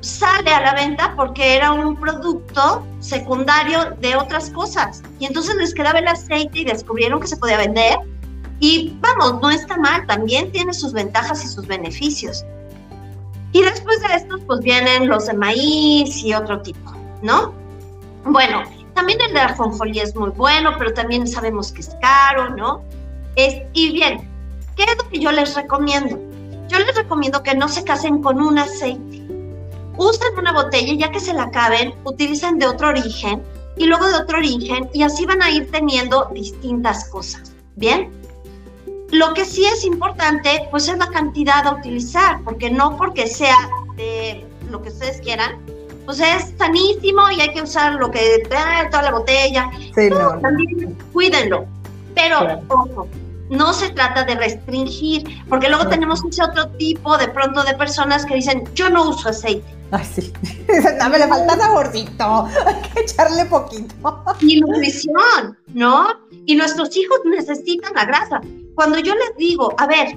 sale a la venta porque era un producto secundario de otras cosas. Y entonces les quedaba el aceite y descubrieron que se podía vender. Y vamos, no está mal, también tiene sus ventajas y sus beneficios. Y después de estos, pues vienen los de maíz y otro tipo, ¿no? Bueno, también el de ajonjolí es muy bueno, pero también sabemos que es caro, ¿no? Es, y bien, ¿qué es lo que yo les recomiendo? Yo les recomiendo que no se casen con un aceite. Usen una botella, ya que se la acaben, utilicen de otro origen y luego de otro origen y así van a ir teniendo distintas cosas. ¿Bien? Lo que sí es importante, pues es la cantidad a utilizar, porque no porque sea de lo que ustedes quieran, pues es sanísimo y hay que usar lo que trae toda la botella. Sí, no, También cuídenlo. Pero, ojo, no se trata de restringir, porque luego tenemos ese otro tipo de pronto de personas que dicen, yo no uso aceite. Ay, sí. No, me le falta saborcito. Hay que echarle poquito. Y nutrición, ¿no? Y nuestros hijos necesitan la grasa. Cuando yo les digo, a ver,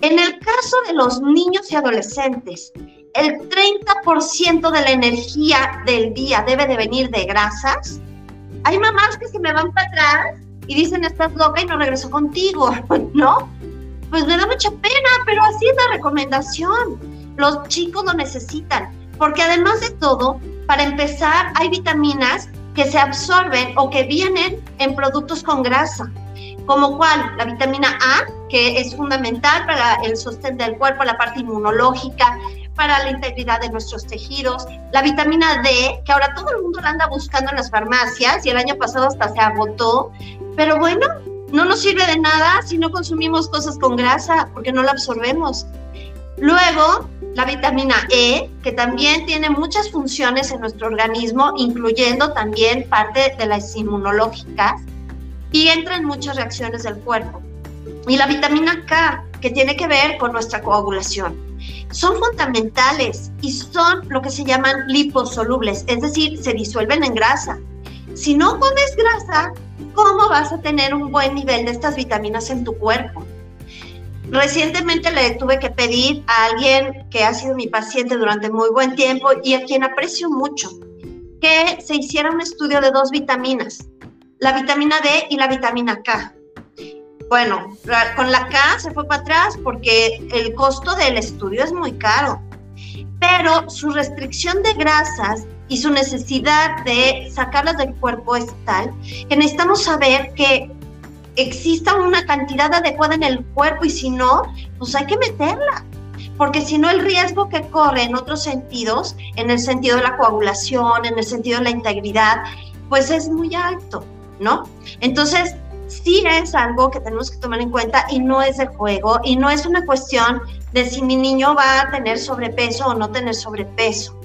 en el caso de los niños y adolescentes, el 30% de la energía del día debe de venir de grasas. Hay mamás que se me van para atrás y dicen, estás loca y no regreso contigo, ¿no? Pues me da mucha pena, pero así es la recomendación. Los chicos lo necesitan, porque además de todo, para empezar, hay vitaminas que se absorben o que vienen en productos con grasa como cuál, la vitamina A, que es fundamental para el sostén del cuerpo, la parte inmunológica, para la integridad de nuestros tejidos, la vitamina D, que ahora todo el mundo la anda buscando en las farmacias y el año pasado hasta se agotó, pero bueno, no nos sirve de nada si no consumimos cosas con grasa, porque no la absorbemos. Luego, la vitamina E, que también tiene muchas funciones en nuestro organismo, incluyendo también parte de las inmunológicas y entra en muchas reacciones del cuerpo. Y la vitamina K, que tiene que ver con nuestra coagulación. Son fundamentales y son lo que se llaman liposolubles, es decir, se disuelven en grasa. Si no comes grasa, ¿cómo vas a tener un buen nivel de estas vitaminas en tu cuerpo? Recientemente le tuve que pedir a alguien que ha sido mi paciente durante muy buen tiempo y a quien aprecio mucho que se hiciera un estudio de dos vitaminas, la vitamina D y la vitamina K. Bueno, con la K se fue para atrás porque el costo del estudio es muy caro, pero su restricción de grasas y su necesidad de sacarlas del cuerpo es tal que necesitamos saber que exista una cantidad adecuada en el cuerpo y si no, pues hay que meterla. Porque si no, el riesgo que corre en otros sentidos, en el sentido de la coagulación, en el sentido de la integridad, pues es muy alto, ¿no? Entonces, sí es algo que tenemos que tomar en cuenta y no es de juego y no es una cuestión de si mi niño va a tener sobrepeso o no tener sobrepeso.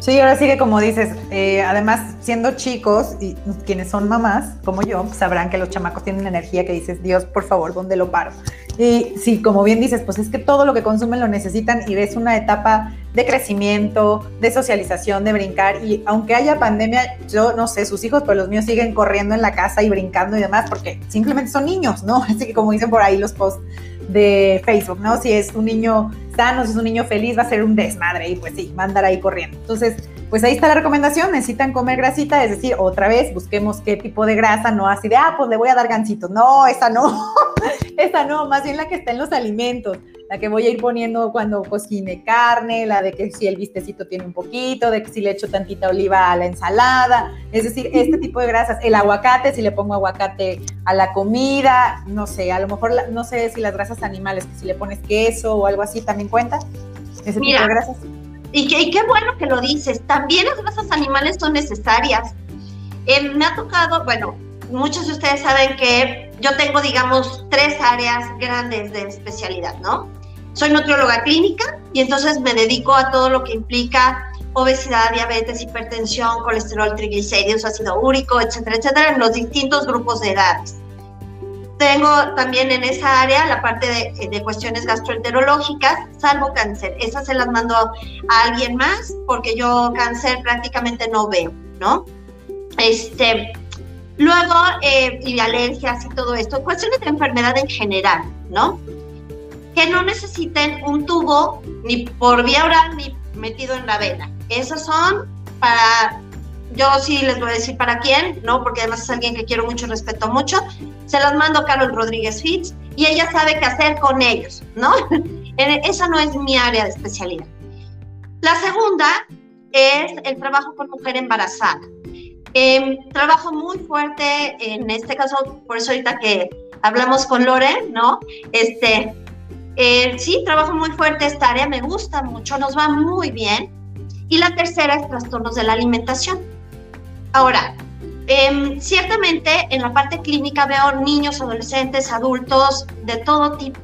Sí, ahora sí que como dices, eh, además siendo chicos y quienes son mamás, como yo, sabrán que los chamacos tienen energía que dices, Dios, por favor, ¿dónde lo paro? Y sí, como bien dices, pues es que todo lo que consumen lo necesitan y ves una etapa de crecimiento, de socialización, de brincar. Y aunque haya pandemia, yo no sé, sus hijos, pues los míos siguen corriendo en la casa y brincando y demás, porque simplemente son niños, ¿no? Así que como dicen por ahí los posts de Facebook, ¿no? Si es un niño sano, si es un niño feliz, va a ser un desmadre y pues sí, va a andar ahí corriendo. Entonces, pues ahí está la recomendación, necesitan comer grasita, es decir, otra vez busquemos qué tipo de grasa, no así de, ah, pues le voy a dar gancitos, no, esa no, esa no, más bien la que está en los alimentos, la que voy a ir poniendo cuando cocine carne, la de que si el vistecito tiene un poquito, de que si le echo tantita oliva a la ensalada, es decir, este tipo de grasas, el aguacate, si le pongo aguacate a la comida, no sé, a lo mejor, no sé si las grasas animales, que si le pones queso o algo así, también cuenta, ese tipo de grasas. Y, qué bueno que lo dices. También las grasas animales son necesarias. Eh, me ha tocado, bueno, muchos de ustedes saben que yo tengo, digamos, tres áreas grandes de especialidad, ¿no? Soy nutrióloga clínica y entonces me dedico a todo lo que implica obesidad, diabetes, hipertensión, colesterol, triglicéridos, ácido úrico, etcétera, etcétera, en los distintos grupos de edades. Tengo también en esa área la parte de, de, cuestiones gastroenterológicas, salvo cáncer. Esas se las mando a alguien más porque yo cáncer prácticamente no veo, ¿no? Este, luego, eh, y alergias y todo esto, cuestiones de enfermedad en general, ¿no? Que no necesiten un tubo ni por vía oral ni metido en la vena. Esas son para yo sí les voy a decir para quién, ¿no? Porque además es alguien que quiero mucho, respeto mucho. Se las mando a Carol Rodríguez Fitz y ella sabe qué hacer con ellos, ¿no? Esa no es mi área de especialidad. La segunda es el trabajo con mujer embarazada. Eh, trabajo muy fuerte, en este caso, por eso ahorita que hablamos con Lore, ¿no? Este, eh, sí, trabajo muy fuerte esta área, me gusta mucho, nos va muy bien. Y la tercera es trastornos de la alimentación. Ahora, em, ciertamente en la parte clínica veo niños, adolescentes, adultos, de todo tipo,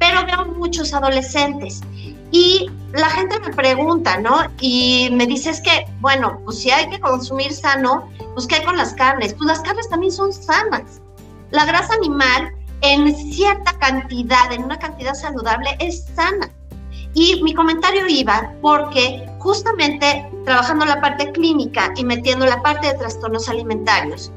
pero veo muchos adolescentes. Y la gente me pregunta, ¿no? Y me dice es que, bueno, pues si hay que consumir sano, pues ¿qué hay con las carnes? Pues las carnes también son sanas. La grasa animal en cierta cantidad, en una cantidad saludable, es sana. Y mi comentario iba porque justamente trabajando la parte clínica y metiendo la parte de trastornos alimentarios,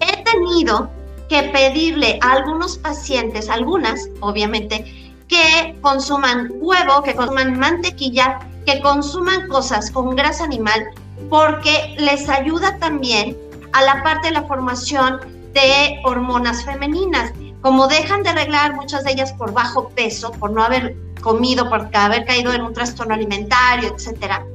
he tenido que pedirle a algunos pacientes, algunas obviamente, que consuman huevo, que consuman mantequilla, que consuman cosas con grasa animal, porque les ayuda también a la parte de la formación de hormonas femeninas. Como dejan de arreglar muchas de ellas por bajo peso, por no haber comido, por haber caído en un trastorno alimentario, etcétera,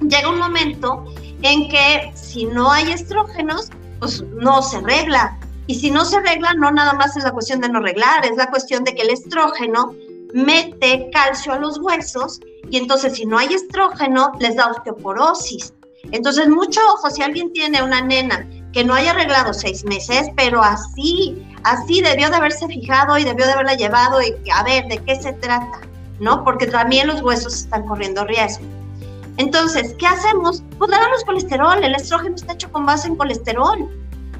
llega un momento en que si no hay estrógenos, pues no se arregla. Y si no se arregla, no nada más es la cuestión de no arreglar, es la cuestión de que el estrógeno mete calcio a los huesos y entonces si no hay estrógeno, les da osteoporosis. Entonces, mucho ojo, si alguien tiene una nena que no haya arreglado seis meses, pero así, así debió de haberse fijado y debió de haberla llevado y a ver de qué se trata, ¿no? Porque también los huesos están corriendo riesgo. Entonces, ¿qué hacemos? Pues le damos colesterol, el estrógeno está hecho con base en colesterol.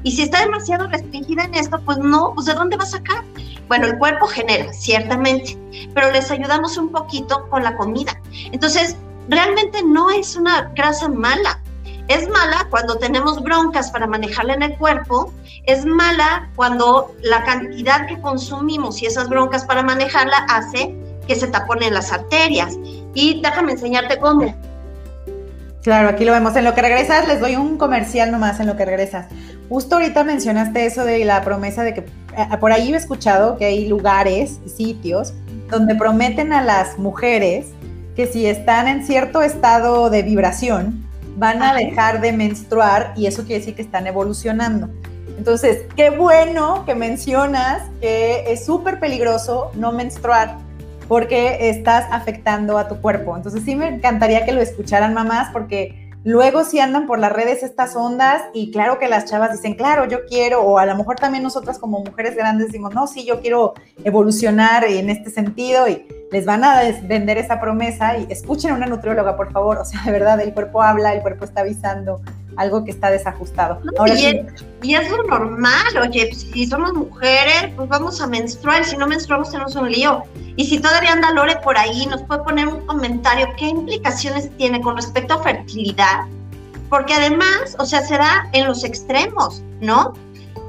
Y si está demasiado restringida en esto, pues no, pues ¿de dónde va a sacar? Bueno, el cuerpo genera, ciertamente, pero les ayudamos un poquito con la comida. Entonces, realmente no es una grasa mala. Es mala cuando tenemos broncas para manejarla en el cuerpo, es mala cuando la cantidad que consumimos y esas broncas para manejarla hace que se taponen las arterias. Y déjame enseñarte cómo. Claro, aquí lo vemos. En lo que regresas, les doy un comercial nomás en lo que regresas. Justo ahorita mencionaste eso de la promesa de que eh, por ahí he escuchado que hay lugares, sitios, donde prometen a las mujeres que si están en cierto estado de vibración, van a dejar de menstruar y eso quiere decir que están evolucionando. Entonces, qué bueno que mencionas que es súper peligroso no menstruar porque estás afectando a tu cuerpo. Entonces, sí me encantaría que lo escucharan mamás porque Luego si andan por las redes estas ondas y claro que las chavas dicen, claro, yo quiero, o a lo mejor también nosotras como mujeres grandes decimos, no, sí, yo quiero evolucionar en este sentido y les van a vender esa promesa y escuchen a una nutrióloga, por favor, o sea, de verdad, el cuerpo habla, el cuerpo está avisando, algo que está desajustado. y, es, lo normal, oye, si somos mujeres, pues vamos a menstruar, si no menstruamos tenemos un lío. Y si todavía anda Lore por ahí, nos puede poner un comentario, ¿qué implicaciones tiene con respecto a fertilidad? Porque además, o sea, se da en los extremos, ¿no?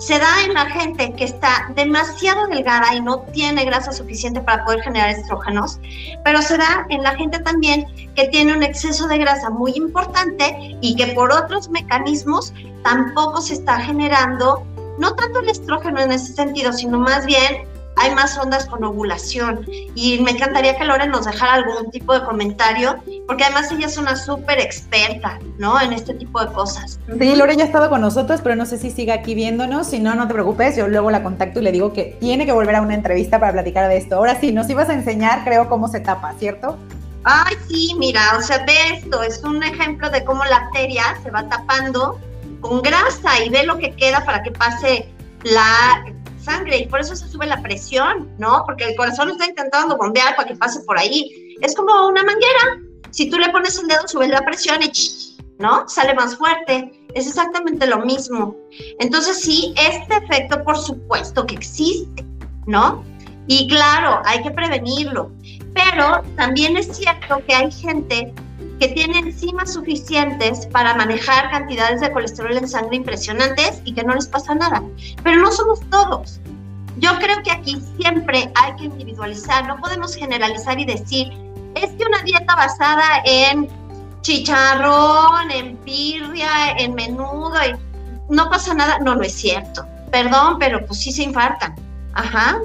Se da en la gente que está demasiado delgada y no tiene grasa suficiente para poder generar estrógenos, pero se da en la gente también que tiene un exceso de grasa muy importante y que por otros mecanismos tampoco se está generando, no tanto el estrógeno en ese sentido, sino más bien hay más ondas con ovulación. Y me encantaría que Lore nos dejara algún tipo de comentario, porque además ella es una súper experta, ¿no? En este tipo de cosas. Sí, Lore ya ha estado con nosotros, pero no sé si sigue aquí viéndonos. Si no, no te preocupes, yo luego la contacto y le digo que tiene que volver a una entrevista para platicar de esto. Ahora sí, nos ibas a enseñar, creo, cómo se tapa, ¿cierto? Ay, sí, mira, o sea, ve esto, es un ejemplo de cómo la arteria se va tapando con grasa y ve lo que queda para que pase la sangre y por eso se sube la presión, ¿no? Porque el corazón está intentando bombear para que pase por ahí. Es como una manguera. Si tú le pones el dedo, sube la presión y, ¿no? Sale más fuerte. Es exactamente lo mismo. Entonces, sí, este efecto, por supuesto que existe, ¿no? Y claro, hay que prevenirlo. Pero también es cierto que hay gente que tiene enzimas suficientes para manejar cantidades de colesterol en sangre impresionantes y que no les pasa nada. Pero no somos todos. Yo creo que aquí siempre hay que individualizar, no podemos generalizar y decir, es que una dieta basada en chicharrón, en pirria, en menudo, no pasa nada, no, no es cierto. Perdón, pero pues sí se infartan. Ajá.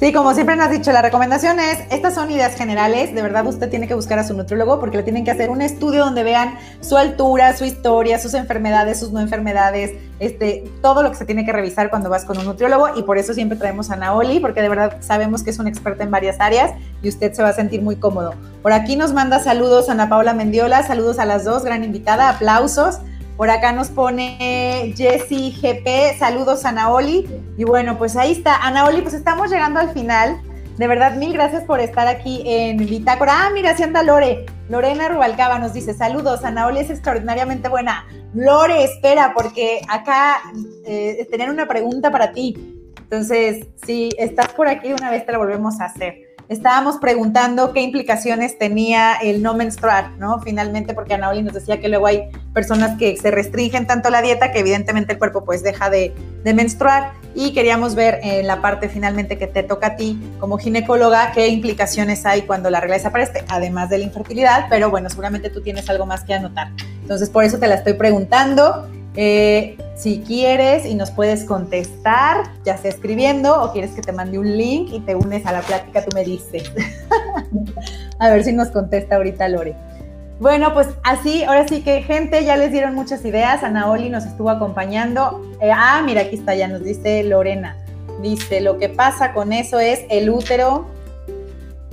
Sí, como siempre nos has dicho, la recomendación es, estas son ideas generales, de verdad usted tiene que buscar a su nutriólogo porque le tienen que hacer un estudio donde vean su altura, su historia, sus enfermedades, sus no enfermedades, este, todo lo que se tiene que revisar cuando vas con un nutriólogo y por eso siempre traemos a Naoli porque de verdad sabemos que es un experta en varias áreas y usted se va a sentir muy cómodo. Por aquí nos manda saludos Ana Paula Mendiola, saludos a las dos, gran invitada, aplausos. Por acá nos pone Jessy GP, saludos Anaoli. Y bueno, pues ahí está. Anaoli, pues estamos llegando al final. De verdad, mil gracias por estar aquí en Bitácora. Ah, mira, si anda Lore. Lorena Rubalcaba nos dice, saludos, Anaoli es extraordinariamente buena. Lore, espera, porque acá eh, tener una pregunta para ti. Entonces, si estás por aquí, una vez te la volvemos a hacer estábamos preguntando qué implicaciones tenía el no menstruar, ¿no? Finalmente, porque Anaoli nos decía que luego hay personas que se restringen tanto la dieta que evidentemente el cuerpo pues deja de, menstruar y queríamos ver en la parte finalmente que te toca a ti como ginecóloga qué implicaciones hay cuando la regla desaparece, además de la infertilidad, pero bueno, seguramente tú tienes algo más que anotar. Entonces, por eso te la estoy preguntando. Eh, si quieres y nos puedes contestar, ya sea escribiendo o quieres que te mande un link y te unes a la plática, tú me dices. a ver si nos contesta ahorita Lore. Bueno, pues así, ahora sí que gente, ya les dieron muchas ideas. Ana Oli nos estuvo acompañando. Eh, ah, mira, aquí está, ya nos dice Lorena. Dice, lo que pasa con eso es el útero,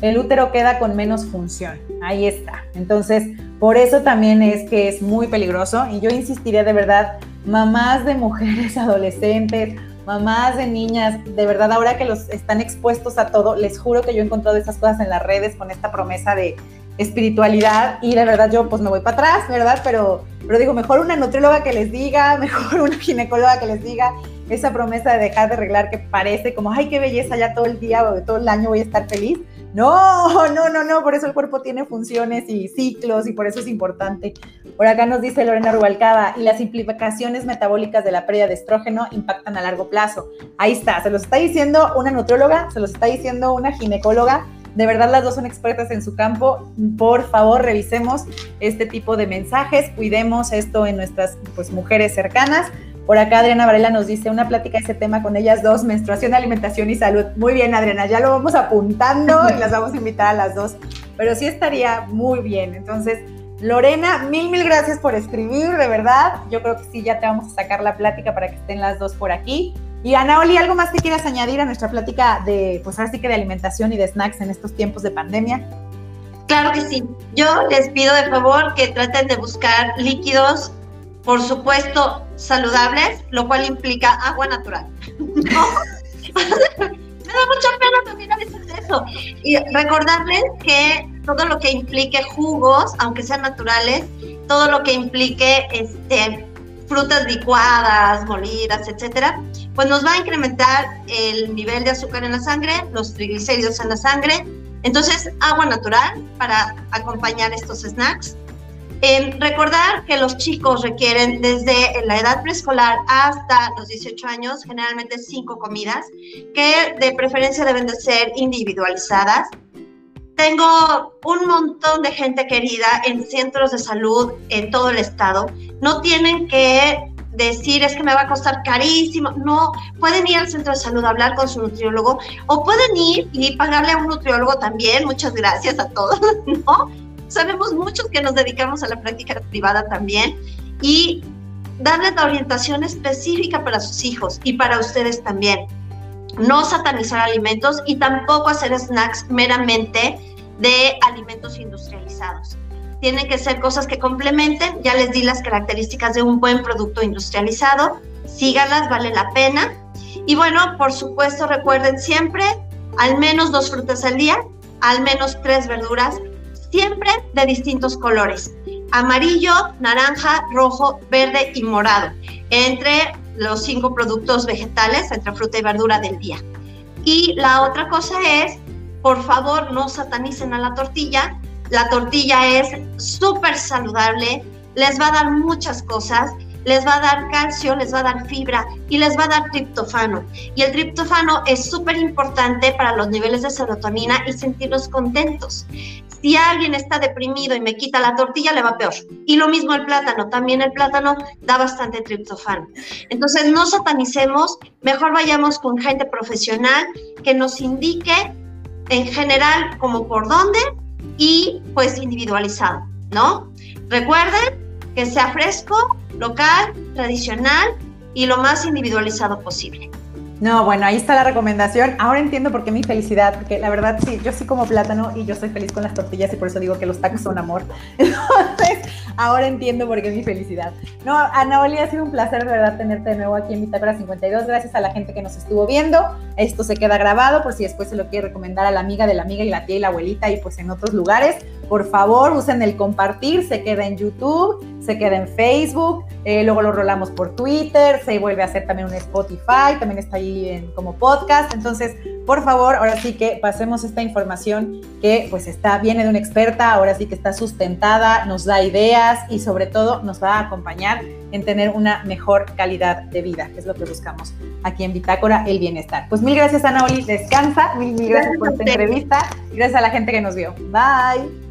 el útero queda con menos función. Ahí está. Entonces, por eso también es que es muy peligroso y yo insistiría de verdad, mamás de mujeres adolescentes, mamás de niñas, de verdad ahora que los están expuestos a todo, les juro que yo he encontrado esas cosas en las redes con esta promesa de espiritualidad y de verdad yo pues me voy para atrás, ¿verdad? Pero, pero digo, mejor una nutrióloga que les diga, mejor una ginecóloga que les diga esa promesa de dejar de arreglar que parece como, ay, qué belleza, ya todo el día o todo el año voy a estar feliz No, no, no, no, por eso el cuerpo tiene funciones y ciclos y por eso es importante. Por acá nos dice Lorena Rubalcaba, y las implicaciones metabólicas de la pérdida de estrógeno impactan a largo plazo. Ahí está, se los está diciendo una nutrióloga, se los está diciendo una ginecóloga. De verdad las dos son expertas en su campo. Por favor, revisemos este tipo de mensajes, cuidemos esto en nuestras pues, mujeres cercanas por acá Adriana Varela nos dice una plática de ese tema con ellas dos, menstruación, alimentación y salud. Muy bien, Adriana, ya lo vamos apuntando y las vamos a invitar a las dos, pero sí estaría muy bien. Entonces, Lorena, mil, mil gracias por escribir, de verdad. Yo creo que sí, ya te vamos a sacar la plática para que estén las dos por aquí. Y Anaoli, ¿algo más que quieras añadir a nuestra plática de, pues ahora que de alimentación y de snacks en estos tiempos de pandemia? Claro que sí. Yo les pido de favor que traten de buscar líquidos por supuesto, saludables, lo cual implica agua natural. Me da mucha pena también a veces eso. Y recordarles que todo lo que implique jugos, aunque sean naturales, todo lo que implique este, frutas licuadas, molidas, etcétera, pues nos va a incrementar el nivel de azúcar en la sangre, los triglicéridos en la sangre. Entonces, agua natural para acompañar estos snacks recordar que los chicos requieren desde la edad preescolar hasta los 18 años generalmente cinco comidas que de preferencia deben de ser individualizadas. Tengo un montón de gente querida en centros de salud en todo el estado. No tienen que decir es que me va a costar carísimo. No, pueden ir al centro de salud a hablar con su nutriólogo o pueden ir y pagarle a un nutriólogo también. Muchas gracias a todos, ¿no? Sabemos muchos que nos dedicamos a la práctica privada también y darles la orientación específica para sus hijos y para ustedes también. No satanizar alimentos y tampoco hacer snacks meramente de alimentos industrializados. Tienen que ser cosas que complementen. Ya les di las características de un buen producto industrializado. Síganlas, vale la pena. Y bueno, por supuesto, recuerden siempre al menos dos frutas al día, al menos tres verduras siempre de distintos colores, amarillo, naranja, rojo, verde y morado, entre los cinco productos vegetales, entre fruta y verdura del día. Y la otra cosa es, por favor, no satanicen a la tortilla. La tortilla es súper saludable, les va a dar muchas cosas les va a dar calcio, les va a dar fibra y les va a dar triptofano. Y el triptofano es súper importante para los niveles de serotonina y sentirlos contentos. Si alguien está deprimido y me quita la tortilla, le va peor. Y lo mismo el plátano, también el plátano da bastante triptofano. Entonces, no satanicemos, mejor vayamos con gente profesional que nos indique en general como por dónde y pues individualizado, ¿no? Recuerden que sea fresco, local, tradicional y lo más individualizado posible. No, bueno, ahí está la recomendación. Ahora entiendo por qué mi felicidad, porque la verdad sí, yo sí como plátano y yo soy feliz con las tortillas y por eso digo que los tacos son amor. Entonces, ahora entiendo por qué mi felicidad. No, Ana Oli, ha sido un placer de verdad tenerte de nuevo aquí en Bitácora 52. Gracias a la gente que nos estuvo viendo. Esto se queda grabado por si después se lo quiere recomendar a la amiga de la amiga y la tía y la abuelita y pues en otros lugares. Por favor, usen el compartir, se queda en YouTube, se queda en Facebook, eh, luego lo rolamos por Twitter, se vuelve a hacer también un Spotify, también está ahí en, como podcast. Entonces, por favor, ahora sí que pasemos esta información que pues está, viene de una experta, ahora sí que está sustentada, nos da ideas y sobre todo nos va a acompañar en tener una mejor calidad de vida, que es lo que buscamos aquí en Bitácora, el bienestar. Pues mil gracias, Ana Oli, descansa, mil, mil gracias por esta entrevista, gracias a la gente que nos vio. Bye.